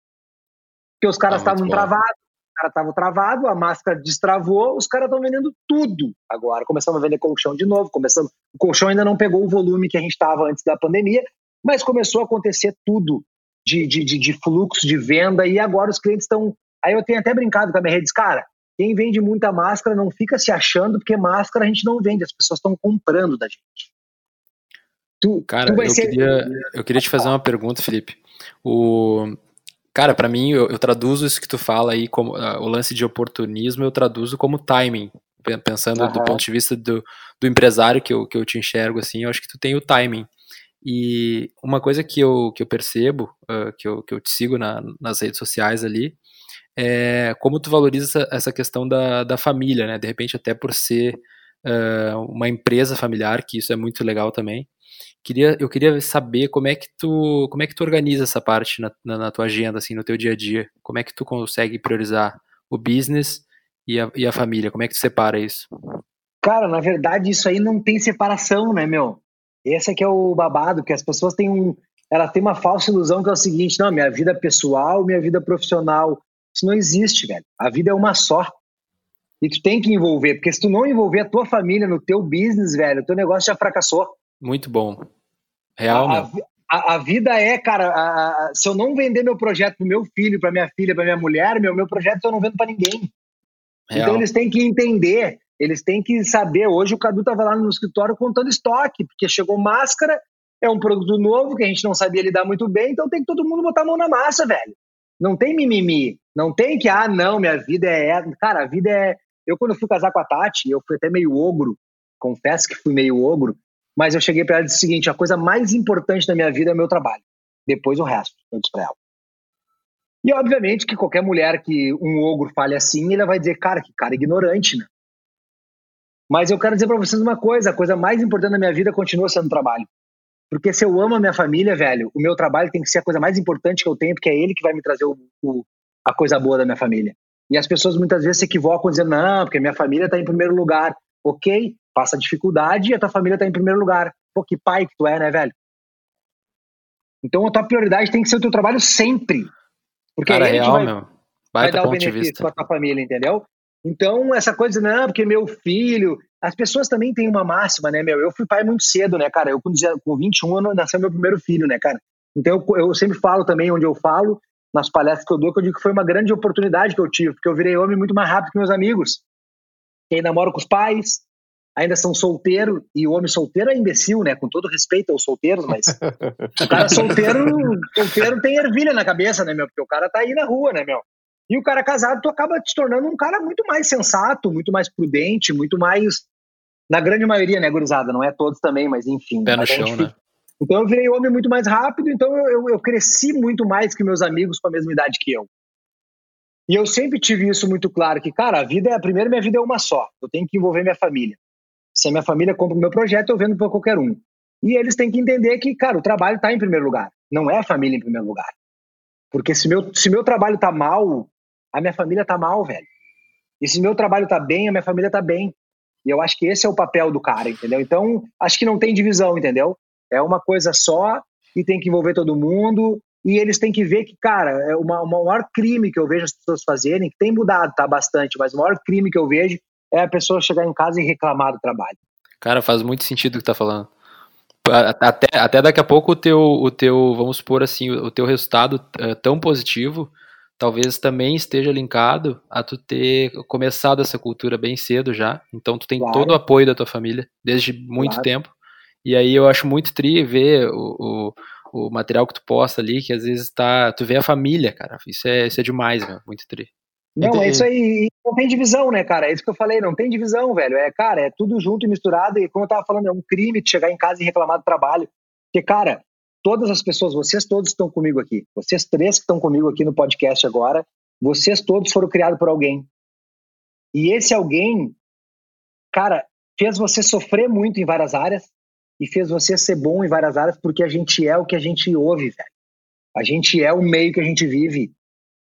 E: Porque os caras estavam ah, travados, os caras estavam travados, a máscara destravou, os caras estão vendendo tudo agora. Começamos a vender colchão de novo, começamos. O colchão ainda não pegou o volume que a gente estava antes da pandemia, mas começou a acontecer tudo de, de, de, de fluxo de venda, e agora os clientes estão. Aí eu tenho até brincado com a minha rede, cara, quem vende muita máscara não fica se achando, porque máscara a gente não vende, as pessoas estão comprando da gente.
F: Tu, cara, tu eu, ser... queria, eu queria te fazer uma pergunta, Felipe. O, cara, para mim, eu, eu, traduzo isso que tu fala aí, como uh, o lance de oportunismo, eu traduzo como timing. Pensando uhum. do ponto de vista do, do empresário que eu, que eu te enxergo, assim, eu acho que tu tem o timing. E uma coisa que eu, que eu percebo, uh, que, eu, que eu te sigo na, nas redes sociais ali, é, como tu valoriza essa, essa, questão da, da família, né? De repente, até por ser uh, uma empresa familiar, que isso é muito legal também. Queria, eu queria saber como é que tu, como é que tu organiza essa parte na, na, na tua agenda, assim, no teu dia a dia. Como é que tu consegue priorizar o business e a, e a família? Como é que tu separa isso?
E: Cara, na verdade, isso aí não tem separação, né, meu? Esse é que é o babado, que as pessoas têm um, ela tem uma falsa ilusão que é o seguinte, não, minha vida pessoal, minha vida profissional isso não existe, velho. A vida é uma só. E tu tem que envolver, porque se tu não envolver a tua família no teu business, velho, o teu negócio já fracassou.
F: Muito bom. Real,
E: a, a, a, vida é, cara, a, se eu não vender meu projeto pro meu filho, pra minha filha, pra minha mulher, meu, meu projeto eu não vendo para ninguém. Real. Então eles têm que entender, eles têm que saber. Hoje o Cadu tava lá no escritório contando estoque, porque chegou máscara, é um produto novo que a gente não sabia lidar muito bem, então tem que todo mundo botar a mão na massa, velho. Não tem mimimi. Não tem que, ah, não, minha vida é. Cara, a vida é. Eu, quando fui casar com a Tati, eu fui até meio ogro. Confesso que fui meio ogro. Mas eu cheguei para ela e disse o seguinte: a coisa mais importante da minha vida é o meu trabalho. Depois o resto, eu disse pra ela. E obviamente que qualquer mulher que um ogro fale assim, ele vai dizer, cara, que cara ignorante, né? Mas eu quero dizer para vocês uma coisa: a coisa mais importante da minha vida continua sendo o trabalho. Porque se eu amo a minha família, velho, o meu trabalho tem que ser a coisa mais importante que eu tenho, porque é ele que vai me trazer o, o, a coisa boa da minha família. E as pessoas muitas vezes se equivocam dizendo, não, porque minha família está em primeiro lugar. Ok, passa dificuldade e a tua família está em primeiro lugar. Pô, que pai que tu é, né, velho? Então a tua prioridade tem que ser o teu trabalho sempre. Porque
F: Cara,
E: é
F: real, vai, meu.
E: vai dar o benefício para tua família, entendeu? Então, essa coisa, não, porque meu filho. As pessoas também têm uma máxima, né, meu? Eu fui pai muito cedo, né, cara? Eu, com 21 anos, nasceu meu primeiro filho, né, cara? Então, eu, eu sempre falo também onde eu falo nas palestras que eu dou, que eu digo que foi uma grande oportunidade que eu tive, porque eu virei homem muito mais rápido que meus amigos. Que ainda moro com os pais, ainda são solteiro, e o homem solteiro é imbecil, né? Com todo respeito aos solteiros, mas o cara solteiro, solteiro tem ervilha na cabeça, né, meu? Porque o cara tá aí na rua, né, meu? E o cara casado, tu acaba te tornando um cara muito mais sensato, muito mais prudente, muito mais. Na grande maioria, né, gurizada? Não é todos também, mas enfim.
F: Pé no chão, né?
E: Então eu virei homem muito mais rápido, então eu, eu, eu, cresci muito mais que meus amigos com a mesma idade que eu. E eu sempre tive isso muito claro, que, cara, a vida é, a primeira minha vida é uma só. Eu tenho que envolver minha família. Se a minha família compra o meu projeto, eu vendo para qualquer um. E eles têm que entender que, cara, o trabalho está em primeiro lugar. Não é a família em primeiro lugar. Porque se meu, se meu trabalho está mal, a minha família está mal, velho. E se meu trabalho está bem, a minha família está bem. E eu acho que esse é o papel do cara, entendeu? Então, acho que não tem divisão, entendeu? É uma coisa só e tem que envolver todo mundo. E eles têm que ver que, cara, é uma, uma, o maior crime que eu vejo as pessoas fazerem, que tem mudado, tá bastante, mas o maior crime que eu vejo é a pessoa chegar em casa e reclamar do trabalho.
F: Cara, faz muito sentido o que tá falando. Até, até daqui a pouco o teu, o teu, vamos supor assim, o teu resultado é tão positivo, talvez também esteja linkado a tu ter começado essa cultura bem cedo já. Então tu tem claro. todo o apoio da tua família desde muito claro. tempo. E aí eu acho muito tri ver o, o, o, material que tu posta ali, que às vezes tá. Tu vê a família, cara. Isso é, isso é demais, meu. Muito tri.
E: Não, é isso aí. Não tem divisão, né, cara? É isso que eu falei, não tem divisão, velho. É, cara, é tudo junto e misturado. E como eu tava falando, é um crime chegar em casa e reclamar do trabalho. Porque, cara, todas as pessoas, vocês todos estão comigo aqui. Vocês três que estão comigo aqui no podcast agora, vocês todos foram criados por alguém. E esse alguém, cara, fez você sofrer muito em várias áreas, e fez você ser bom em várias áreas porque a gente é o que a gente ouve, velho. A gente é o meio que a gente vive.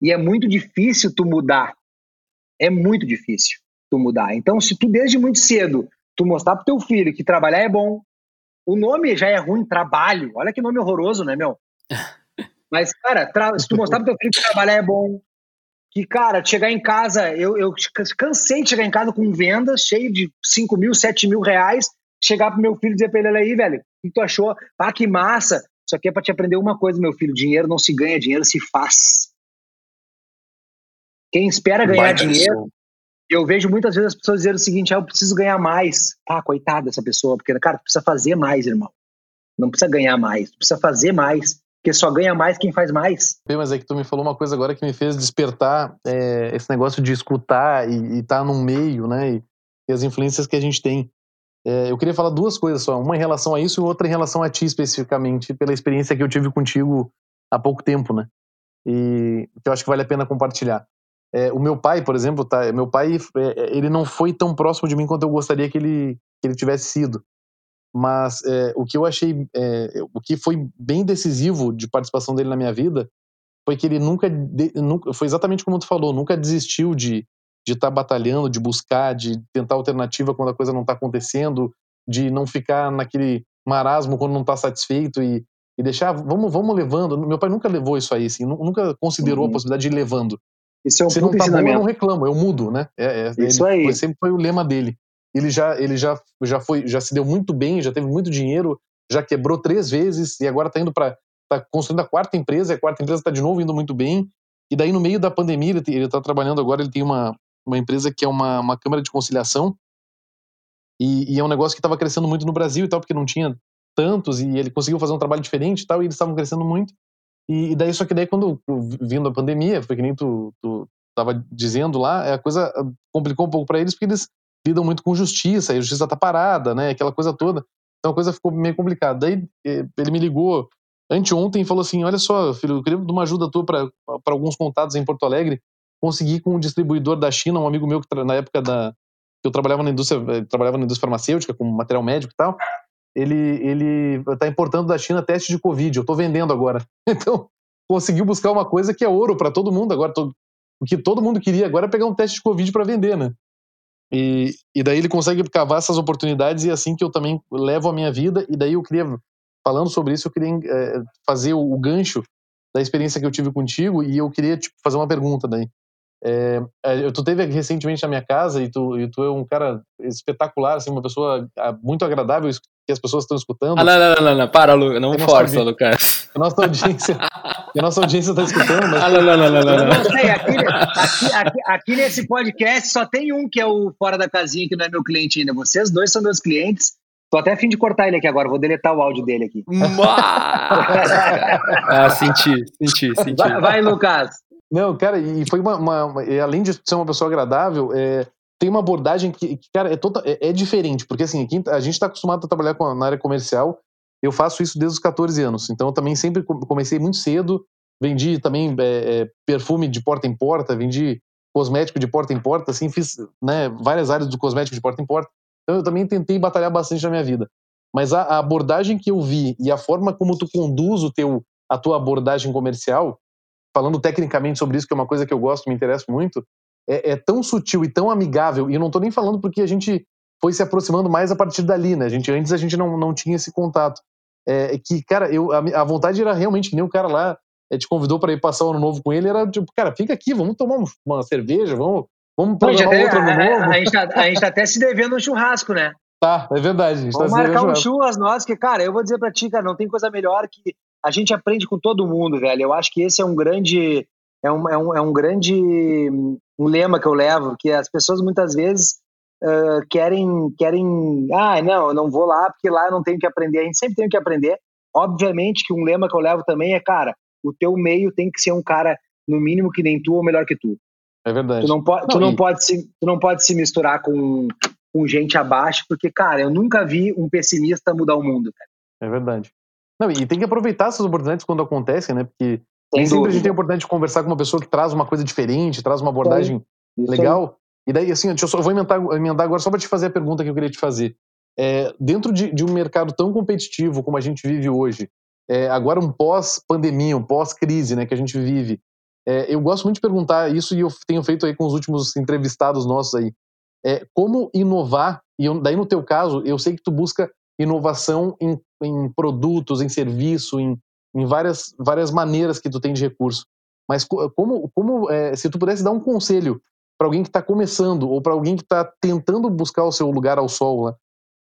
E: E é muito difícil tu mudar. É muito difícil tu mudar. Então, se tu desde muito cedo tu mostrar pro teu filho que trabalhar é bom, o nome já é ruim, trabalho. Olha que nome horroroso, né, meu? Mas, cara, se tu mostrar pro teu filho que trabalhar é bom, que, cara, chegar em casa, eu, eu cansei de chegar em casa com vendas cheio de 5 mil, 7 mil reais, chegar pro meu filho e dizer pra ele, olha aí, velho, o que tu achou? Ah, que massa! Isso aqui é pra te aprender uma coisa, meu filho, dinheiro não se ganha, dinheiro se faz. Quem espera ganhar dinheiro, eu vejo muitas vezes as pessoas dizendo o seguinte, ah, eu preciso ganhar mais. Ah, coitada dessa pessoa, porque, cara, tu precisa fazer mais, irmão. Não precisa ganhar mais, tu precisa fazer mais. Porque só ganha mais quem faz mais.
B: Mas é que tu me falou uma coisa agora que me fez despertar é, esse negócio de escutar e estar tá no meio, né? E, e as influências que a gente tem. É, eu queria falar duas coisas só, uma em relação a isso e outra em relação a ti especificamente, pela experiência que eu tive contigo há pouco tempo, né? E que eu acho que vale a pena compartilhar. É, o meu pai, por exemplo, tá, meu pai, é, é, ele não foi tão próximo de mim quanto eu gostaria que ele, que ele tivesse sido. Mas é, o que eu achei, é, o que foi bem decisivo de participação dele na minha vida foi que ele nunca, de, nunca foi exatamente como tu falou, nunca desistiu de de estar tá batalhando, de buscar, de tentar alternativa quando a coisa não está acontecendo, de não ficar naquele marasmo quando não está satisfeito e, e deixar, vamos, vamos levando. Meu pai nunca levou isso aí, assim, nunca considerou uhum. a possibilidade de ir levando.
E: Isso é um
B: Se
E: não
B: tá bom, eu não reclamo, eu mudo, né? É,
E: é, isso aí.
B: Foi, sempre foi o lema dele. Ele já, ele já, já foi, já se deu muito bem, já teve muito dinheiro, já quebrou três vezes e agora está indo para, tá construindo a quarta empresa, e a quarta empresa está de novo indo muito bem. E daí no meio da pandemia ele está trabalhando agora, ele tem uma, uma empresa que é uma, uma câmara de conciliação, e, e é um negócio que estava crescendo muito no Brasil e tal, porque não tinha tantos, e ele conseguiu fazer um trabalho diferente e tal, e eles estavam crescendo muito. E, e, daí, só que daí, quando vindo a pandemia, foi que nem tu, tu tava dizendo lá, a coisa ah, complicou um pouco para eles, porque eles lidam muito com justiça, e a justiça tá parada, né, aquela coisa toda. Então a coisa ficou meio complicada. Daí eh, ele me ligou anteontem e falou assim: Olha só, filho, eu queria uma ajuda tua para alguns contatos em Porto Alegre consegui com um distribuidor da China, um amigo meu que na época da eu trabalhava na indústria, eh, trabalhava na indústria farmacêutica com material médico e tal, ele ele está importando da China teste de Covid. Eu estou vendendo agora. Então conseguiu buscar uma coisa que é ouro para todo mundo agora. O que todo mundo queria agora é pegar um teste de Covid para vender, né? E, e daí ele consegue cavar essas oportunidades e é assim que eu também levo a minha vida. E daí eu queria, falando sobre isso, eu queria é, fazer o, o, gancho da experiência que eu tive contigo e eu queria tipo, fazer uma pergunta daí. É, é tu teve recentemente na minha casa e tu, e tu é um cara espetacular, assim, uma pessoa ah, muito agradável que as pessoas estão escutando.
F: Ah, não, não, não, não, para, Lu, não, não força, Lucas.
B: a nossa audiência, a nossa audiência está escutando, mas.
E: Ah, não, não, não, não, não. não sei, aqui, aqui, aqui, aqui, nesse podcast só tem um que é o fora da casinha, que não é meu cliente ainda. Vocês dois são meus clientes. Tô até a fim de cortar ele aqui agora, vou deletar o áudio dele aqui.
F: ah, senti, senti, senti.
E: Vai, vai Lucas.
B: Não, cara, e foi uma, uma, uma, Além de ser uma pessoa agradável, é, tem uma abordagem que, que cara, é, total, é, é, diferente, porque assim, aqui, a gente está acostumado a trabalhar com, na área comercial, eu faço isso desde os 14 anos, então eu também sempre comecei muito cedo, vendi também é, é, perfume de porta em porta, vendi cosmético de porta em porta, assim, fiz né, várias áreas do cosmético de porta em porta, então eu também tentei batalhar bastante na minha vida. Mas a, a abordagem que eu vi e a forma como tu conduz o teu, a tua abordagem comercial, falando tecnicamente sobre isso, que é uma coisa que eu gosto, me interessa muito, é, é tão sutil e tão amigável, e eu não estou nem falando porque a gente foi se aproximando mais a partir dali, né? A gente, antes a gente não, não tinha esse contato. É, que, cara, eu, a, a, vontade era realmente que nem o cara lá é, te convidou para ir passar o ano novo com ele, era tipo, cara, fica aqui, vamos tomar uma cerveja, vamos, vamos programar outro ano
E: novo. A, a, gente tá, a gente tá até se devendo um churrasco, né?
B: Tá, é verdade. A gente
E: tá vamos tá marcar um churras nós, que, cara, eu vou dizer pra ti, cara, não tem coisa melhor que a gente aprende com todo mundo, velho. Eu acho que esse é um grande é um, é um, é um grande um lema que eu levo, que as pessoas muitas vezes uh, querem, querem, ah, não, eu não vou lá porque lá eu não tenho que aprender. A gente sempre tem que aprender. Obviamente que um lema que eu levo também é, cara, o teu meio tem que ser um cara, no mínimo, que nem tu ou melhor que tu.
B: É verdade.
E: Tu não, po não, tu não, e... pode, se, tu não pode se misturar com, com gente abaixo, porque, cara, eu nunca vi um pessimista mudar o mundo. Cara.
B: É verdade. Não, e tem que aproveitar essas oportunidades quando acontecem, né? Porque nem sempre a gente tem a oportunidade de conversar com uma pessoa que traz uma coisa diferente, traz uma abordagem legal. Aí. E daí, assim, eu só vou emendar, emendar agora só para te fazer a pergunta que eu queria te fazer. É, dentro de, de, um mercado tão competitivo como a gente vive hoje, é, agora um pós-pandemia, um pós-crise né, que a gente vive, é, eu gosto muito de perguntar isso e eu tenho feito aí com os últimos entrevistados nossos aí. É, como inovar, e eu, daí no teu caso, eu sei que tu busca inovação em, em produtos, em serviço, em, em várias, várias maneiras que tu tem de recurso. Mas como, como é, se tu pudesse dar um conselho para alguém que está começando ou para alguém que está tentando buscar o seu lugar ao sol, né?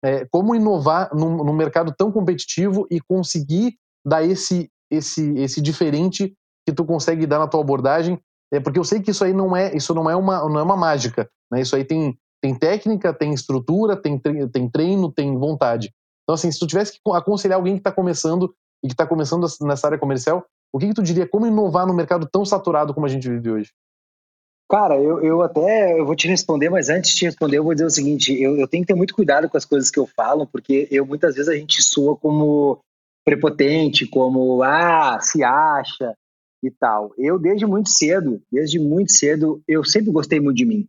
B: é, como inovar num, num, mercado tão competitivo e conseguir dar esse, esse, esse diferente que tu consegue dar na tua abordagem, é, porque eu sei que isso aí não é isso não é uma não é uma mágica, né? Isso aí tem tem técnica, tem estrutura, tem, tem treino, tem vontade. Então assim, se tu tivesse que aconselhar alguém que está começando e que está começando nessa área comercial, o que, que tu diria? Como inovar num mercado tão saturado como a gente vive hoje?
E: Cara, eu, eu até eu vou te responder, mas antes de te responder, eu vou dizer o seguinte: eu, eu tenho que ter muito cuidado com as coisas que eu falo, porque eu muitas vezes a gente soa como prepotente, como ah, se acha e tal. Eu, desde muito cedo, desde muito cedo, eu sempre gostei muito de mim.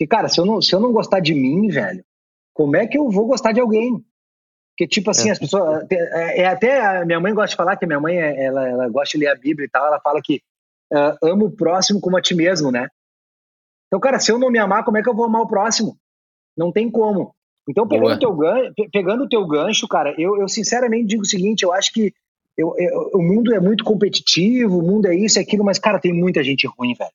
E: E, cara, se eu não, se eu não gostar de mim, velho, como é que eu vou gostar de alguém? Porque, tipo assim, é. as pessoas. É, é, até a minha mãe gosta de falar que a minha mãe é, ela, ela gosta de ler a Bíblia e tal. Ela fala que uh, ama o próximo como a ti mesmo, né? Então, cara, se eu não me amar, como é que eu vou amar o próximo? Não tem como. Então, pegando, o teu, gancho, pegando o teu gancho, cara, eu, eu sinceramente digo o seguinte: eu acho que eu, eu, o mundo é muito competitivo, o mundo é isso e aquilo, mas, cara, tem muita gente ruim, velho.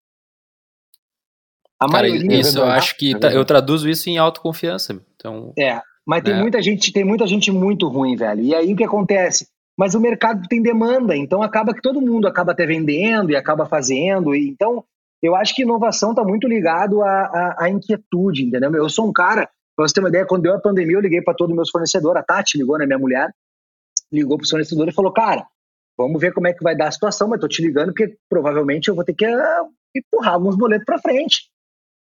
F: A cara, maioria. Isso, eu acho que é eu traduzo isso em autoconfiança. Então,
E: é, mas tem é. muita gente, tem muita gente muito ruim, velho. E aí o que acontece? Mas o mercado tem demanda, então acaba que todo mundo acaba até vendendo e acaba fazendo. E, então, eu acho que inovação está muito ligado à, à, à, inquietude, entendeu? Eu sou um cara, pra você ter uma ideia, quando deu a pandemia, eu liguei para todos os meus fornecedores, a Tati ligou, né, minha mulher, ligou para o fornecedor e falou, cara, vamos ver como é que vai dar a situação, mas tô te ligando porque provavelmente eu vou ter que uh, empurrar alguns boletos para frente.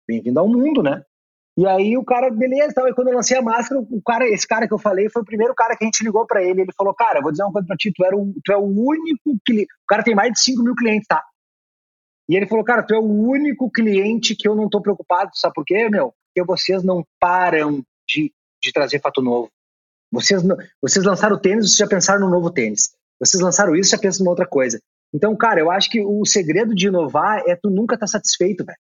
E: Bem-vindo ao mundo, né? E aí o cara, beleza, então, e quando eu lancei a máscara, o cara, esse cara que eu falei foi o primeiro cara que a gente ligou para ele. Ele falou, cara, vou dizer uma coisa pra ti, tu, era o, tu é o único cliente. O cara tem mais de 5 mil clientes, tá? E ele falou, cara, tu é o único cliente que eu não tô preocupado, sabe por quê, meu? Porque vocês não param de, de trazer fato novo. Vocês, vocês lançaram o tênis, vocês já pensaram no novo tênis. Vocês lançaram isso, já pensam em outra coisa. Então, cara, eu acho que o segredo de inovar é tu nunca estar tá satisfeito, velho.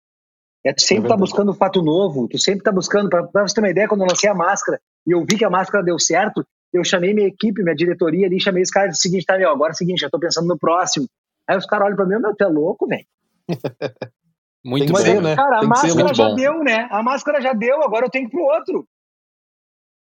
E: É, tu sempre é tá buscando um fato novo, tu sempre tá buscando, para você ter uma ideia, quando eu lancei a máscara e eu vi que a máscara deu certo, eu chamei minha equipe, minha diretoria ali, chamei os caras do seguinte, tá, meu, agora é o seguinte, já tô pensando no próximo. Aí os caras olham pra mim, meu, tu é louco, velho.
F: muito bom, ser, né?
E: Cara, a máscara já bom. deu, né? A máscara já deu, agora eu tenho que ir pro outro.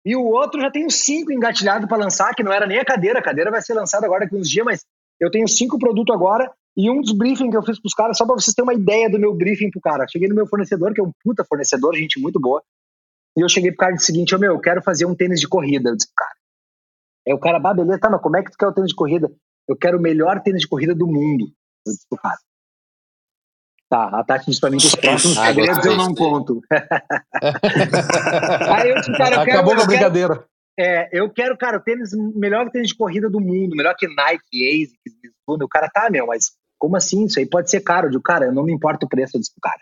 E: E o outro já tenho cinco engatilhados para lançar, que não era nem a cadeira. A cadeira vai ser lançada agora daqui uns dias, mas eu tenho cinco produtos agora. E um dos briefings que eu fiz para os caras, só para vocês terem uma ideia do meu briefing pro cara. Cheguei no meu fornecedor, que é um puta fornecedor, gente muito boa. E eu cheguei pro cara e disse o seguinte: oh, meu, eu quero fazer um tênis de corrida. Eu disse, cara. Aí o cara, bah, beleza, tá, mas como é que tu quer o tênis de corrida? Eu quero o melhor tênis de corrida do mundo. Eu disse pro cara. Tá, a Tati disse pra mim que os próximos ah, segredos eu não conto.
B: Aí eu disse, cara, eu quero, Acabou a brincadeira. Quero,
E: é, eu quero, cara, o tênis, melhor tênis de corrida do mundo, melhor que Nike, ASICS, tudo. O cara tá, meu, mas como assim? Isso aí pode ser caro. Eu digo, cara, eu não me importa o preço, eu disse cara.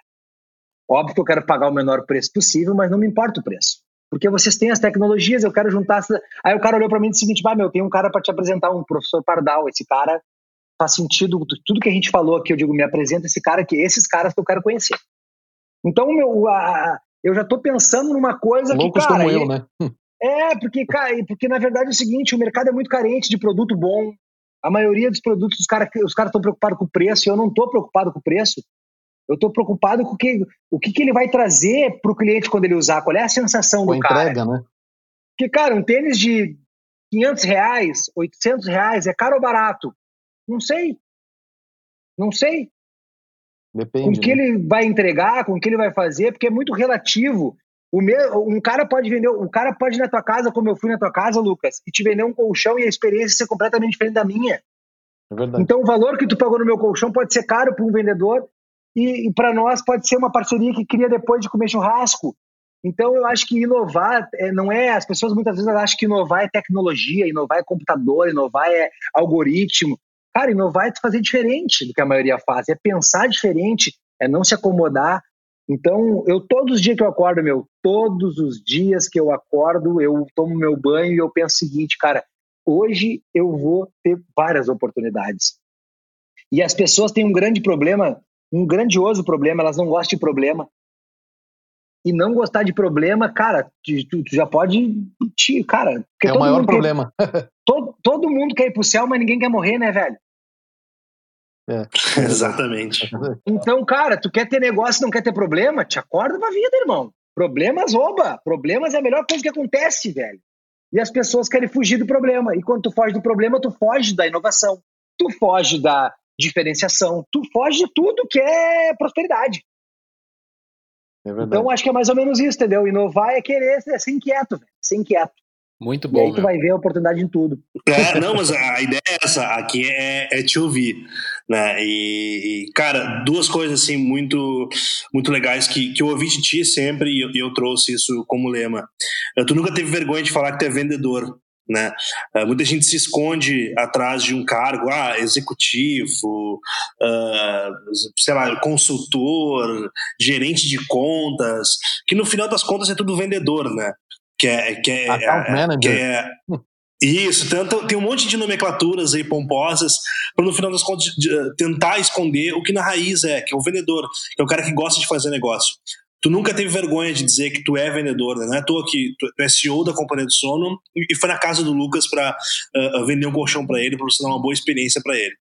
E: Óbvio que eu quero pagar o menor preço possível, mas não me importa o preço. Porque vocês têm as tecnologias, eu quero juntar. Aí o cara olhou para mim e disse o seguinte: ah, meu, tem um cara para te apresentar, um professor Pardal. Esse cara faz sentido, tudo que a gente falou aqui, eu digo, me apresenta esse cara que esses caras que eu quero conhecer. Então, meu, a, eu já estou pensando numa coisa Loucos que, cara,
B: como eu, né?
E: É, porque, cara, porque na verdade é o seguinte, o mercado é muito carente de produto bom. A maioria dos produtos, os caras os cara estão preocupados com o preço, eu não estou preocupado com o preço. Eu estou preocupado com o que, o que, que ele vai trazer para o cliente quando ele usar, qual é a sensação com do entrega, cara. Né? Porque, cara, um tênis de 500 reais, 800 reais, é caro ou barato? Não sei. Não sei.
B: Depende.
E: Com o que né? ele vai entregar, com o que ele vai fazer, porque é muito relativo. O meu, um cara pode vender, um cara pode ir na tua casa, como eu fui na tua casa, Lucas, e te vender um colchão e a experiência ser completamente diferente da minha. É verdade. Então o valor que tu pagou no meu colchão pode ser caro para um vendedor e, e para nós pode ser uma parceria que cria depois de comer churrasco. Então eu acho que inovar é, não é. As pessoas muitas vezes acham que inovar é tecnologia, inovar é computador, inovar é algoritmo. Cara, inovar é fazer diferente do que a maioria faz, é pensar diferente, é não se acomodar. Então, eu todos os dias que eu acordo, meu, todos os dias que eu acordo, eu tomo meu banho e eu penso o seguinte, cara, hoje eu vou ter várias oportunidades. E as pessoas têm um grande problema, um grandioso problema, elas não gostam de problema. E não gostar de problema, cara, tu, tu já pode. Te, cara,
B: é o maior problema.
E: Quer, todo, todo mundo quer ir pro céu, mas ninguém quer morrer, né, velho?
C: É. Exatamente.
E: Então, cara, tu quer ter negócio não quer ter problema? Te acorda pra vida, irmão. Problemas, oba! Problemas é a melhor coisa que acontece, velho. E as pessoas querem fugir do problema. E quando tu foge do problema, tu foge da inovação. Tu foge da diferenciação. Tu foge de tudo que é prosperidade. É então, acho que é mais ou menos isso, entendeu? Inovar é querer ser, ser inquieto, velho. Ser inquieto.
F: Muito bom. E
E: aí tu meu. vai ver a oportunidade em tudo.
C: É, não, mas a ideia é essa, aqui é, é te ouvir, né? E, e, cara, duas coisas assim muito muito legais que, que eu ouvi de ti sempre e eu, eu trouxe isso como lema. Eh, tu nunca teve vergonha de falar que tu é vendedor, né? Uh, muita gente se esconde atrás de um cargo, ah, executivo, uh, sei lá, consultor, gerente de contas, que no final das contas é tudo vendedor, né? Que é, que é,
B: é
C: que é isso, tanto, tem um monte de nomenclaturas aí pomposas para no final das contas eh, tentar esconder o que na raiz é, que é o vendedor, que é o cara que gosta de fazer negócio. Tu nunca teve vergonha de dizer que tu é vendedor, né? Não é tu, é CEO da companhia do sono e foi na casa do Lucas para uh, eh, eh, vender um colchão para ele, para você dar uma boa experiência para ele.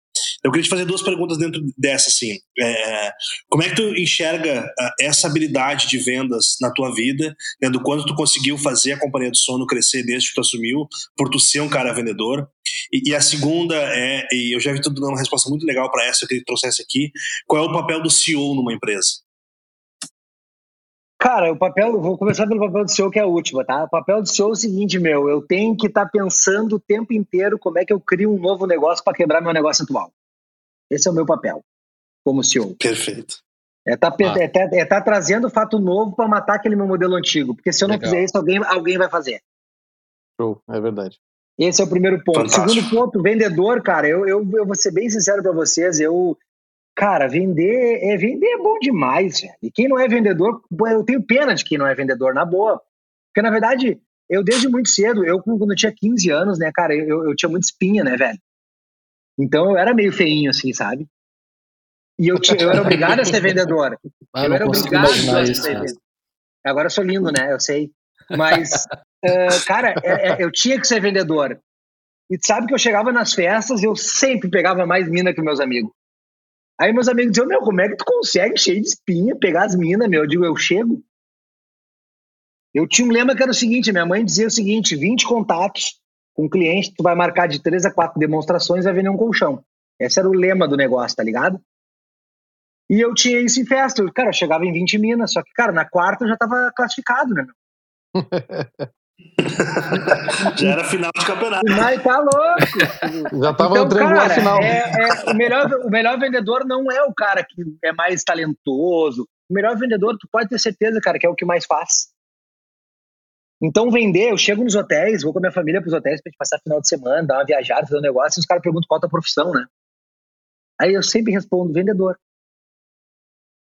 C: Eu queria te fazer duas perguntas dentro dessa, assim. É, como é que tu enxerga uh, essa habilidade de vendas na tua vida, né, do quanto tu conseguiu fazer a companhia do sono crescer desde que tu assumiu, por tu ser um cara vendedor? E, e a segunda é, e eu já vi tu dando uma resposta muito legal para essa, eu queria que trouxesse aqui, qual é o papel do CEO numa empresa?
E: Cara, o papel, vou começar pelo papel do CEO, que é a última, tá? O papel do CEO é o seguinte, meu, eu tenho que estar tá pensando o tempo inteiro como é que eu crio um novo negócio para quebrar meu negócio atual. Esse é o meu papel como CEO.
C: Perfeito.
E: É tá, ah. é, tá, é tá trazendo fato novo para matar aquele meu modelo antigo, porque se eu não Legal. fizer isso, alguém, alguém vai fazer.
B: Show, é verdade.
E: Esse é o primeiro ponto. Fantástico. Segundo ponto, vendedor, cara, eu, eu, eu vou ser bem sincero para vocês, eu, Cara, vender é vender é bom demais, velho. E quem não é vendedor, eu tenho pena de quem não é vendedor, na boa. Porque, na verdade, eu desde muito cedo, eu quando eu tinha 15 anos, né, cara, eu, eu tinha muita espinha, né, velho? Então eu era meio feinho, assim, sabe? E eu, tinha, eu era obrigado a ser vendedor.
F: Ah, eu era obrigado a ser vendedor.
E: Agora eu sou lindo, né? Eu sei. Mas, uh, cara, é, é, eu tinha que ser vendedor. E sabe que eu chegava nas festas, eu sempre pegava mais mina que meus amigos. Aí meus amigos diziam, meu, como é que tu consegue, cheio de espinha, pegar as minas, meu? Eu digo, eu chego. Eu tinha um lema que era o seguinte: minha mãe dizia o seguinte: 20 contatos com cliente, tu vai marcar de 3 a 4 demonstrações e vai vender um colchão. Esse era o lema do negócio, tá ligado? E eu tinha isso em festa. Eu, cara, eu chegava em 20 minas, só que, cara, na quarta eu já tava classificado, né, meu?
C: já era final de campeonato.
E: Mas tá louco.
B: Já tava então, no triangular cara, final.
E: É, é, o, melhor, o melhor vendedor não é o cara que é mais talentoso. O melhor vendedor, tu pode ter certeza, cara, que é o que mais faz. Então, vender, eu chego nos hotéis, vou com a minha família pros hotéis pra gente passar final de semana, dar uma viajada, fazer um negócio, e os caras perguntam qual a tua profissão, né? Aí eu sempre respondo, vendedor.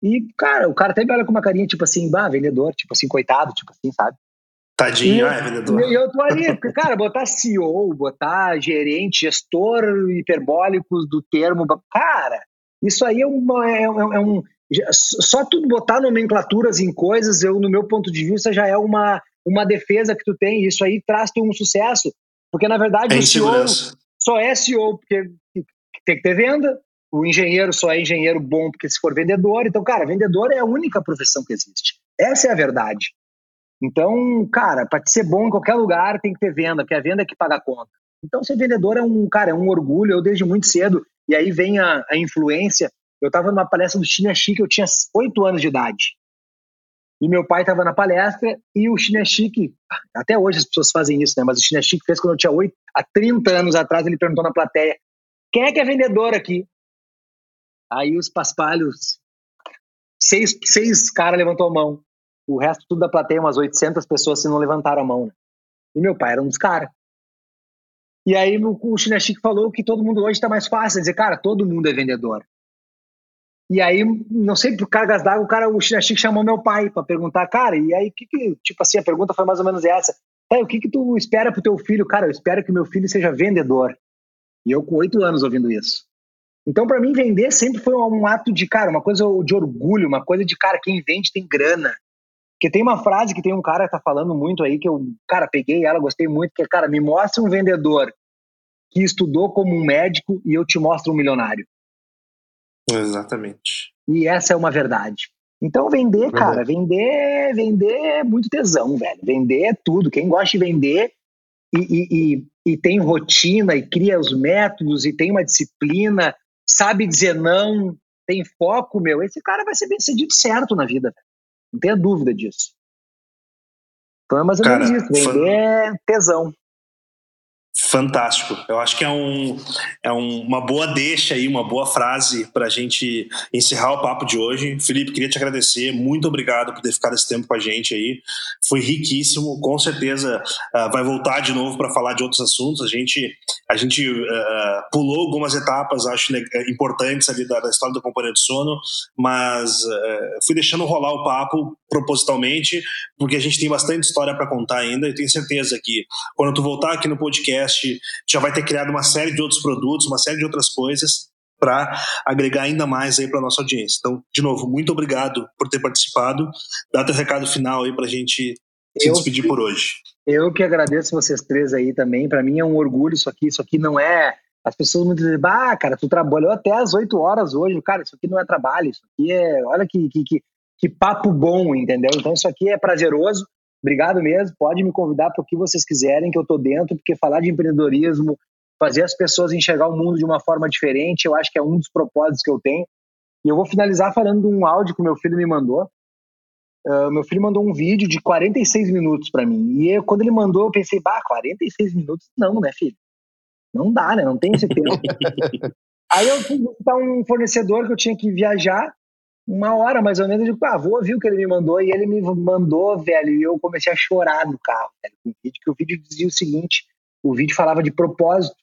E: E, cara, o cara até me olha com uma carinha, tipo assim, bah, vendedor, tipo assim, coitado, tipo assim, sabe?
C: Tadinho, e, é vendedor.
E: E eu tô ali, porque, cara, botar CEO, botar gerente, gestor hiperbólicos do termo, cara, isso aí é, uma, é, é, é um. Só tu botar nomenclaturas em coisas, eu, no meu ponto de vista, já é uma, uma defesa que tu tem. Isso aí traz-te um sucesso. Porque, na verdade, é o CEO só é CEO porque tem que ter venda, o engenheiro só é engenheiro bom porque se for vendedor. Então, cara, vendedor é a única profissão que existe. Essa é a verdade. Então, cara, para ser bom em qualquer lugar tem que ter venda, porque a venda é que paga a conta. Então, ser vendedor é um, cara, é um orgulho. Eu desde muito cedo, e aí vem a, a influência. Eu estava numa palestra do China Chique, eu tinha oito anos de idade. E meu pai estava na palestra e o China Chique, até hoje as pessoas fazem isso, né? Mas o China Chique fez quando eu tinha oito, há 30 anos atrás, ele perguntou na plateia: quem é que é vendedor aqui? Aí os paspalhos, seis, seis caras levantou a mão. O resto tudo da plateia, umas 800 pessoas, se não levantaram a mão. Né? E meu pai era um dos caras. E aí o Chinechique falou que todo mundo hoje está mais fácil, dizer, cara, todo mundo é vendedor. E aí, não sei por cargas d'água, o cara, o Chinechique chamou meu pai para perguntar, cara, e aí, que que, tipo assim, a pergunta foi mais ou menos essa. Tá, o que que tu espera pro teu filho? Cara, eu espero que meu filho seja vendedor. E eu com oito anos ouvindo isso. Então, para mim, vender sempre foi um ato de, cara, uma coisa de orgulho, uma coisa de, cara, quem vende tem grana. Porque tem uma frase que tem um cara que tá falando muito aí, que eu, cara, peguei ela, gostei muito, que é, cara, me mostra um vendedor que estudou como um médico e eu te mostro um milionário.
C: Exatamente.
E: E essa é uma verdade. Então, vender, cara, vender, vender é muito tesão, velho. Vender é tudo. Quem gosta de vender e, e, e, e tem rotina e cria os métodos e tem uma disciplina sabe dizer não, tem foco, meu, esse cara vai ser bem sucedido certo na vida. Não tenha dúvida disso. Então é mais ou menos isso. Vender é tesão.
C: Fantástico. Eu acho que é, um, é um, uma boa deixa aí, uma boa frase para a gente encerrar o papo de hoje. Felipe, queria te agradecer. Muito obrigado por ter ficado esse tempo com a gente aí. Foi riquíssimo. Com certeza uh, vai voltar de novo para falar de outros assuntos. A gente, a gente uh, pulou algumas etapas, acho importantes ali da, da história da companhia de sono, mas uh, fui deixando rolar o papo propositalmente, porque a gente tem bastante história para contar ainda. E tenho certeza que quando tu voltar aqui no podcast, podcast já vai ter criado uma série de outros produtos, uma série de outras coisas para agregar ainda mais aí para nossa audiência. Então, de novo, muito obrigado por ter participado. Dá teu recado final aí para a gente se eu, despedir por hoje.
E: Eu que agradeço vocês três aí também. Para mim é um orgulho isso aqui. Isso aqui não é. As pessoas vezes dizem, ah, cara, tu trabalhou até às 8 horas hoje. Cara, isso aqui não é trabalho. Isso aqui é. Olha que, que, que, que papo bom, entendeu? Então, isso aqui é prazeroso. Obrigado mesmo. Pode me convidar para o que vocês quiserem, que eu estou dentro, porque falar de empreendedorismo, fazer as pessoas enxergar o mundo de uma forma diferente, eu acho que é um dos propósitos que eu tenho. E eu vou finalizar falando de um áudio que meu filho me mandou. Uh, meu filho mandou um vídeo de 46 minutos para mim. E eu, quando ele mandou, eu pensei, bah, 46 minutos? Não, né, filho? Não dá, né? Não tem esse tempo. Aí eu fui visitar um fornecedor que eu tinha que viajar uma hora mais ou menos, eu digo, ah, vou ouvir o que ele me mandou, e ele me mandou, velho, e eu comecei a chorar no carro, velho, com o vídeo, que o vídeo dizia o seguinte, o vídeo falava de propósito,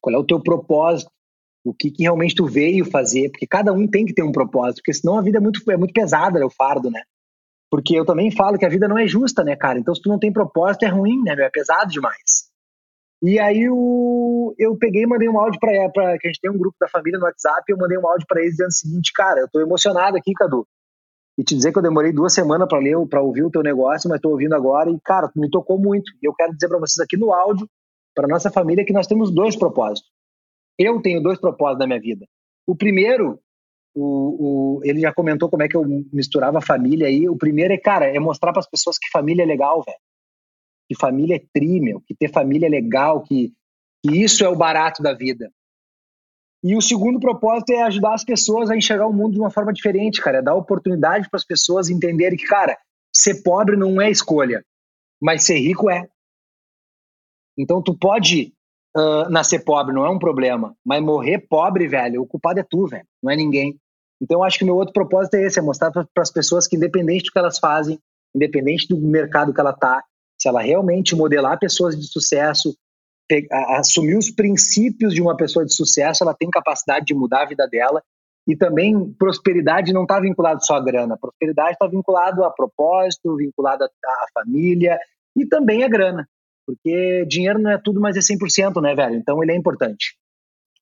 E: qual é o teu propósito, o que, que realmente tu veio fazer, porque cada um tem que ter um propósito, porque senão a vida é muito, é muito pesada, né, o fardo, né, porque eu também falo que a vida não é justa, né, cara, então se tu não tem propósito é ruim, né, é pesado demais. E aí o, eu peguei e mandei um áudio para para que a gente tem um grupo da família no WhatsApp, eu mandei um áudio para eles dizendo o seguinte, cara, eu tô emocionado aqui, Cadu. E te dizer que eu demorei duas semanas para ler, para ouvir o teu negócio, mas tô ouvindo agora e cara, me tocou muito. E eu quero dizer para vocês aqui no áudio, para nossa família que nós temos dois propósitos. Eu tenho dois propósitos na minha vida. O primeiro O, o, ele já comentou como é que eu misturava família aí. O primeiro é, cara, é mostrar para as pessoas que família é legal, velho. Que família é tri, meu. Que ter família é legal, que, que isso é o barato da vida. E o segundo propósito é ajudar as pessoas a enxergar o mundo de uma forma diferente, cara. É dar oportunidade para as pessoas entenderem que, cara, ser pobre não é escolha, mas ser rico é. Então tu pode uh, nascer pobre, não é um problema, mas morrer pobre, velho, o culpado é tu, velho, não é ninguém. Então eu acho que meu outro propósito é esse, é mostrar para as pessoas que independente do que elas fazem, independente do mercado que ela tá, se ela realmente modelar pessoas de sucesso, assumir os princípios de uma pessoa de sucesso, ela tem capacidade de mudar a vida dela. E também prosperidade não está vinculado só à grana. Prosperidade está vinculado a propósito, vinculado à família e também à grana. Porque dinheiro não é tudo, mas é 100%, né, velho? Então ele é importante.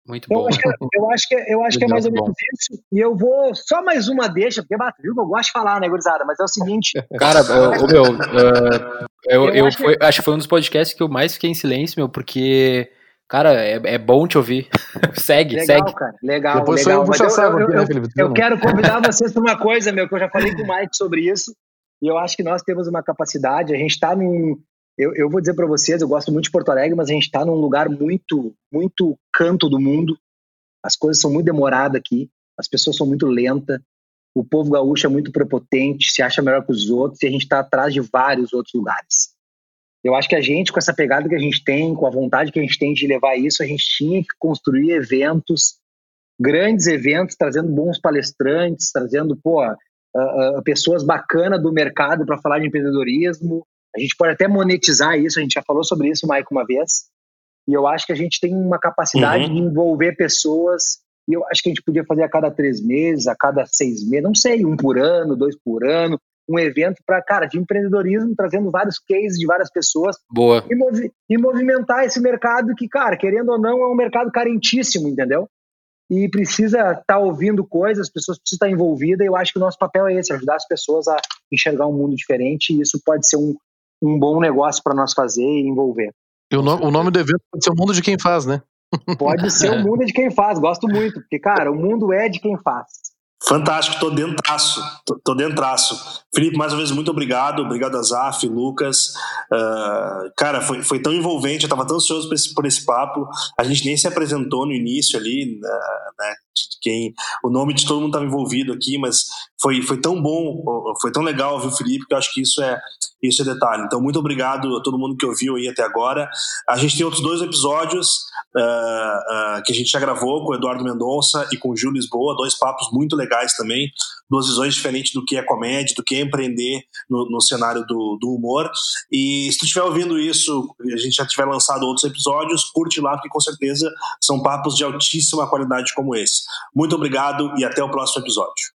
F: Muito bom.
E: Eu acho que, é, eu acho que, é, eu acho que é mais ou menos isso. E eu vou só mais uma deixa, porque bato, viu que eu gosto de falar, né, gurizada? Mas é o seguinte.
F: Cara, o meu, uh, eu, eu, eu acho, foi, que... acho que foi um dos podcasts que eu mais fiquei em silêncio, meu, porque. Cara, é, é bom te ouvir. segue,
E: legal,
F: segue.
E: Cara, legal, Depois legal. Mas eu, eu, eu, né, Felipe? eu quero convidar vocês para uma coisa, meu, que eu já falei com o Mike sobre isso. E eu acho que nós temos uma capacidade, a gente está num, eu, eu vou dizer para vocês, eu gosto muito de Porto Alegre, mas a gente está num lugar muito, muito canto do mundo. As coisas são muito demoradas aqui, as pessoas são muito lentas, o povo gaúcho é muito prepotente, se acha melhor que os outros e a gente está atrás de vários outros lugares. Eu acho que a gente, com essa pegada que a gente tem, com a vontade que a gente tem de levar isso, a gente tinha que construir eventos, grandes eventos, trazendo bons palestrantes, trazendo pô, uh, uh, pessoas bacanas do mercado para falar de empreendedorismo, a gente pode até monetizar isso, a gente já falou sobre isso, Mike, uma vez. E eu acho que a gente tem uma capacidade uhum. de envolver pessoas. E eu acho que a gente podia fazer a cada três meses, a cada seis meses, não sei, um por ano, dois por ano, um evento para, cara, de empreendedorismo, trazendo vários cases de várias pessoas.
F: Boa.
E: E, movi e movimentar esse mercado que, cara, querendo ou não, é um mercado carentíssimo, entendeu? E precisa estar tá ouvindo coisas, as pessoas precisam estar envolvidas, e eu acho que o nosso papel é esse, ajudar as pessoas a enxergar um mundo diferente, e isso pode ser um, um bom negócio para nós fazer e envolver.
B: E o, no, o nome do evento pode ser o mundo de quem faz, né?
E: Pode ser o mundo de quem faz, gosto muito, porque, cara, o mundo é de quem faz.
C: Fantástico, tô dentraço, tô, tô dentraço. Felipe, mais uma vez, muito obrigado, obrigado a Zaf, Lucas. Uh, cara, foi, foi tão envolvente, eu tava tão ansioso por esse, por esse papo. A gente nem se apresentou no início ali, uh, né? Quem, o nome de todo mundo estava envolvido aqui, mas foi, foi tão bom, foi tão legal ouvir o Felipe, que eu acho que isso é, isso é detalhe. Então, muito obrigado a todo mundo que ouviu aí até agora. A gente tem outros dois episódios uh, uh, que a gente já gravou com o Eduardo Mendonça e com o Gil Lisboa, dois papos muito legais também, duas visões diferentes do que é comédia, do que é empreender no, no cenário do, do humor. E se tu estiver ouvindo isso, a gente já tiver lançado outros episódios, curte lá, porque com certeza são papos de altíssima qualidade como esse. Muito obrigado e até o próximo episódio.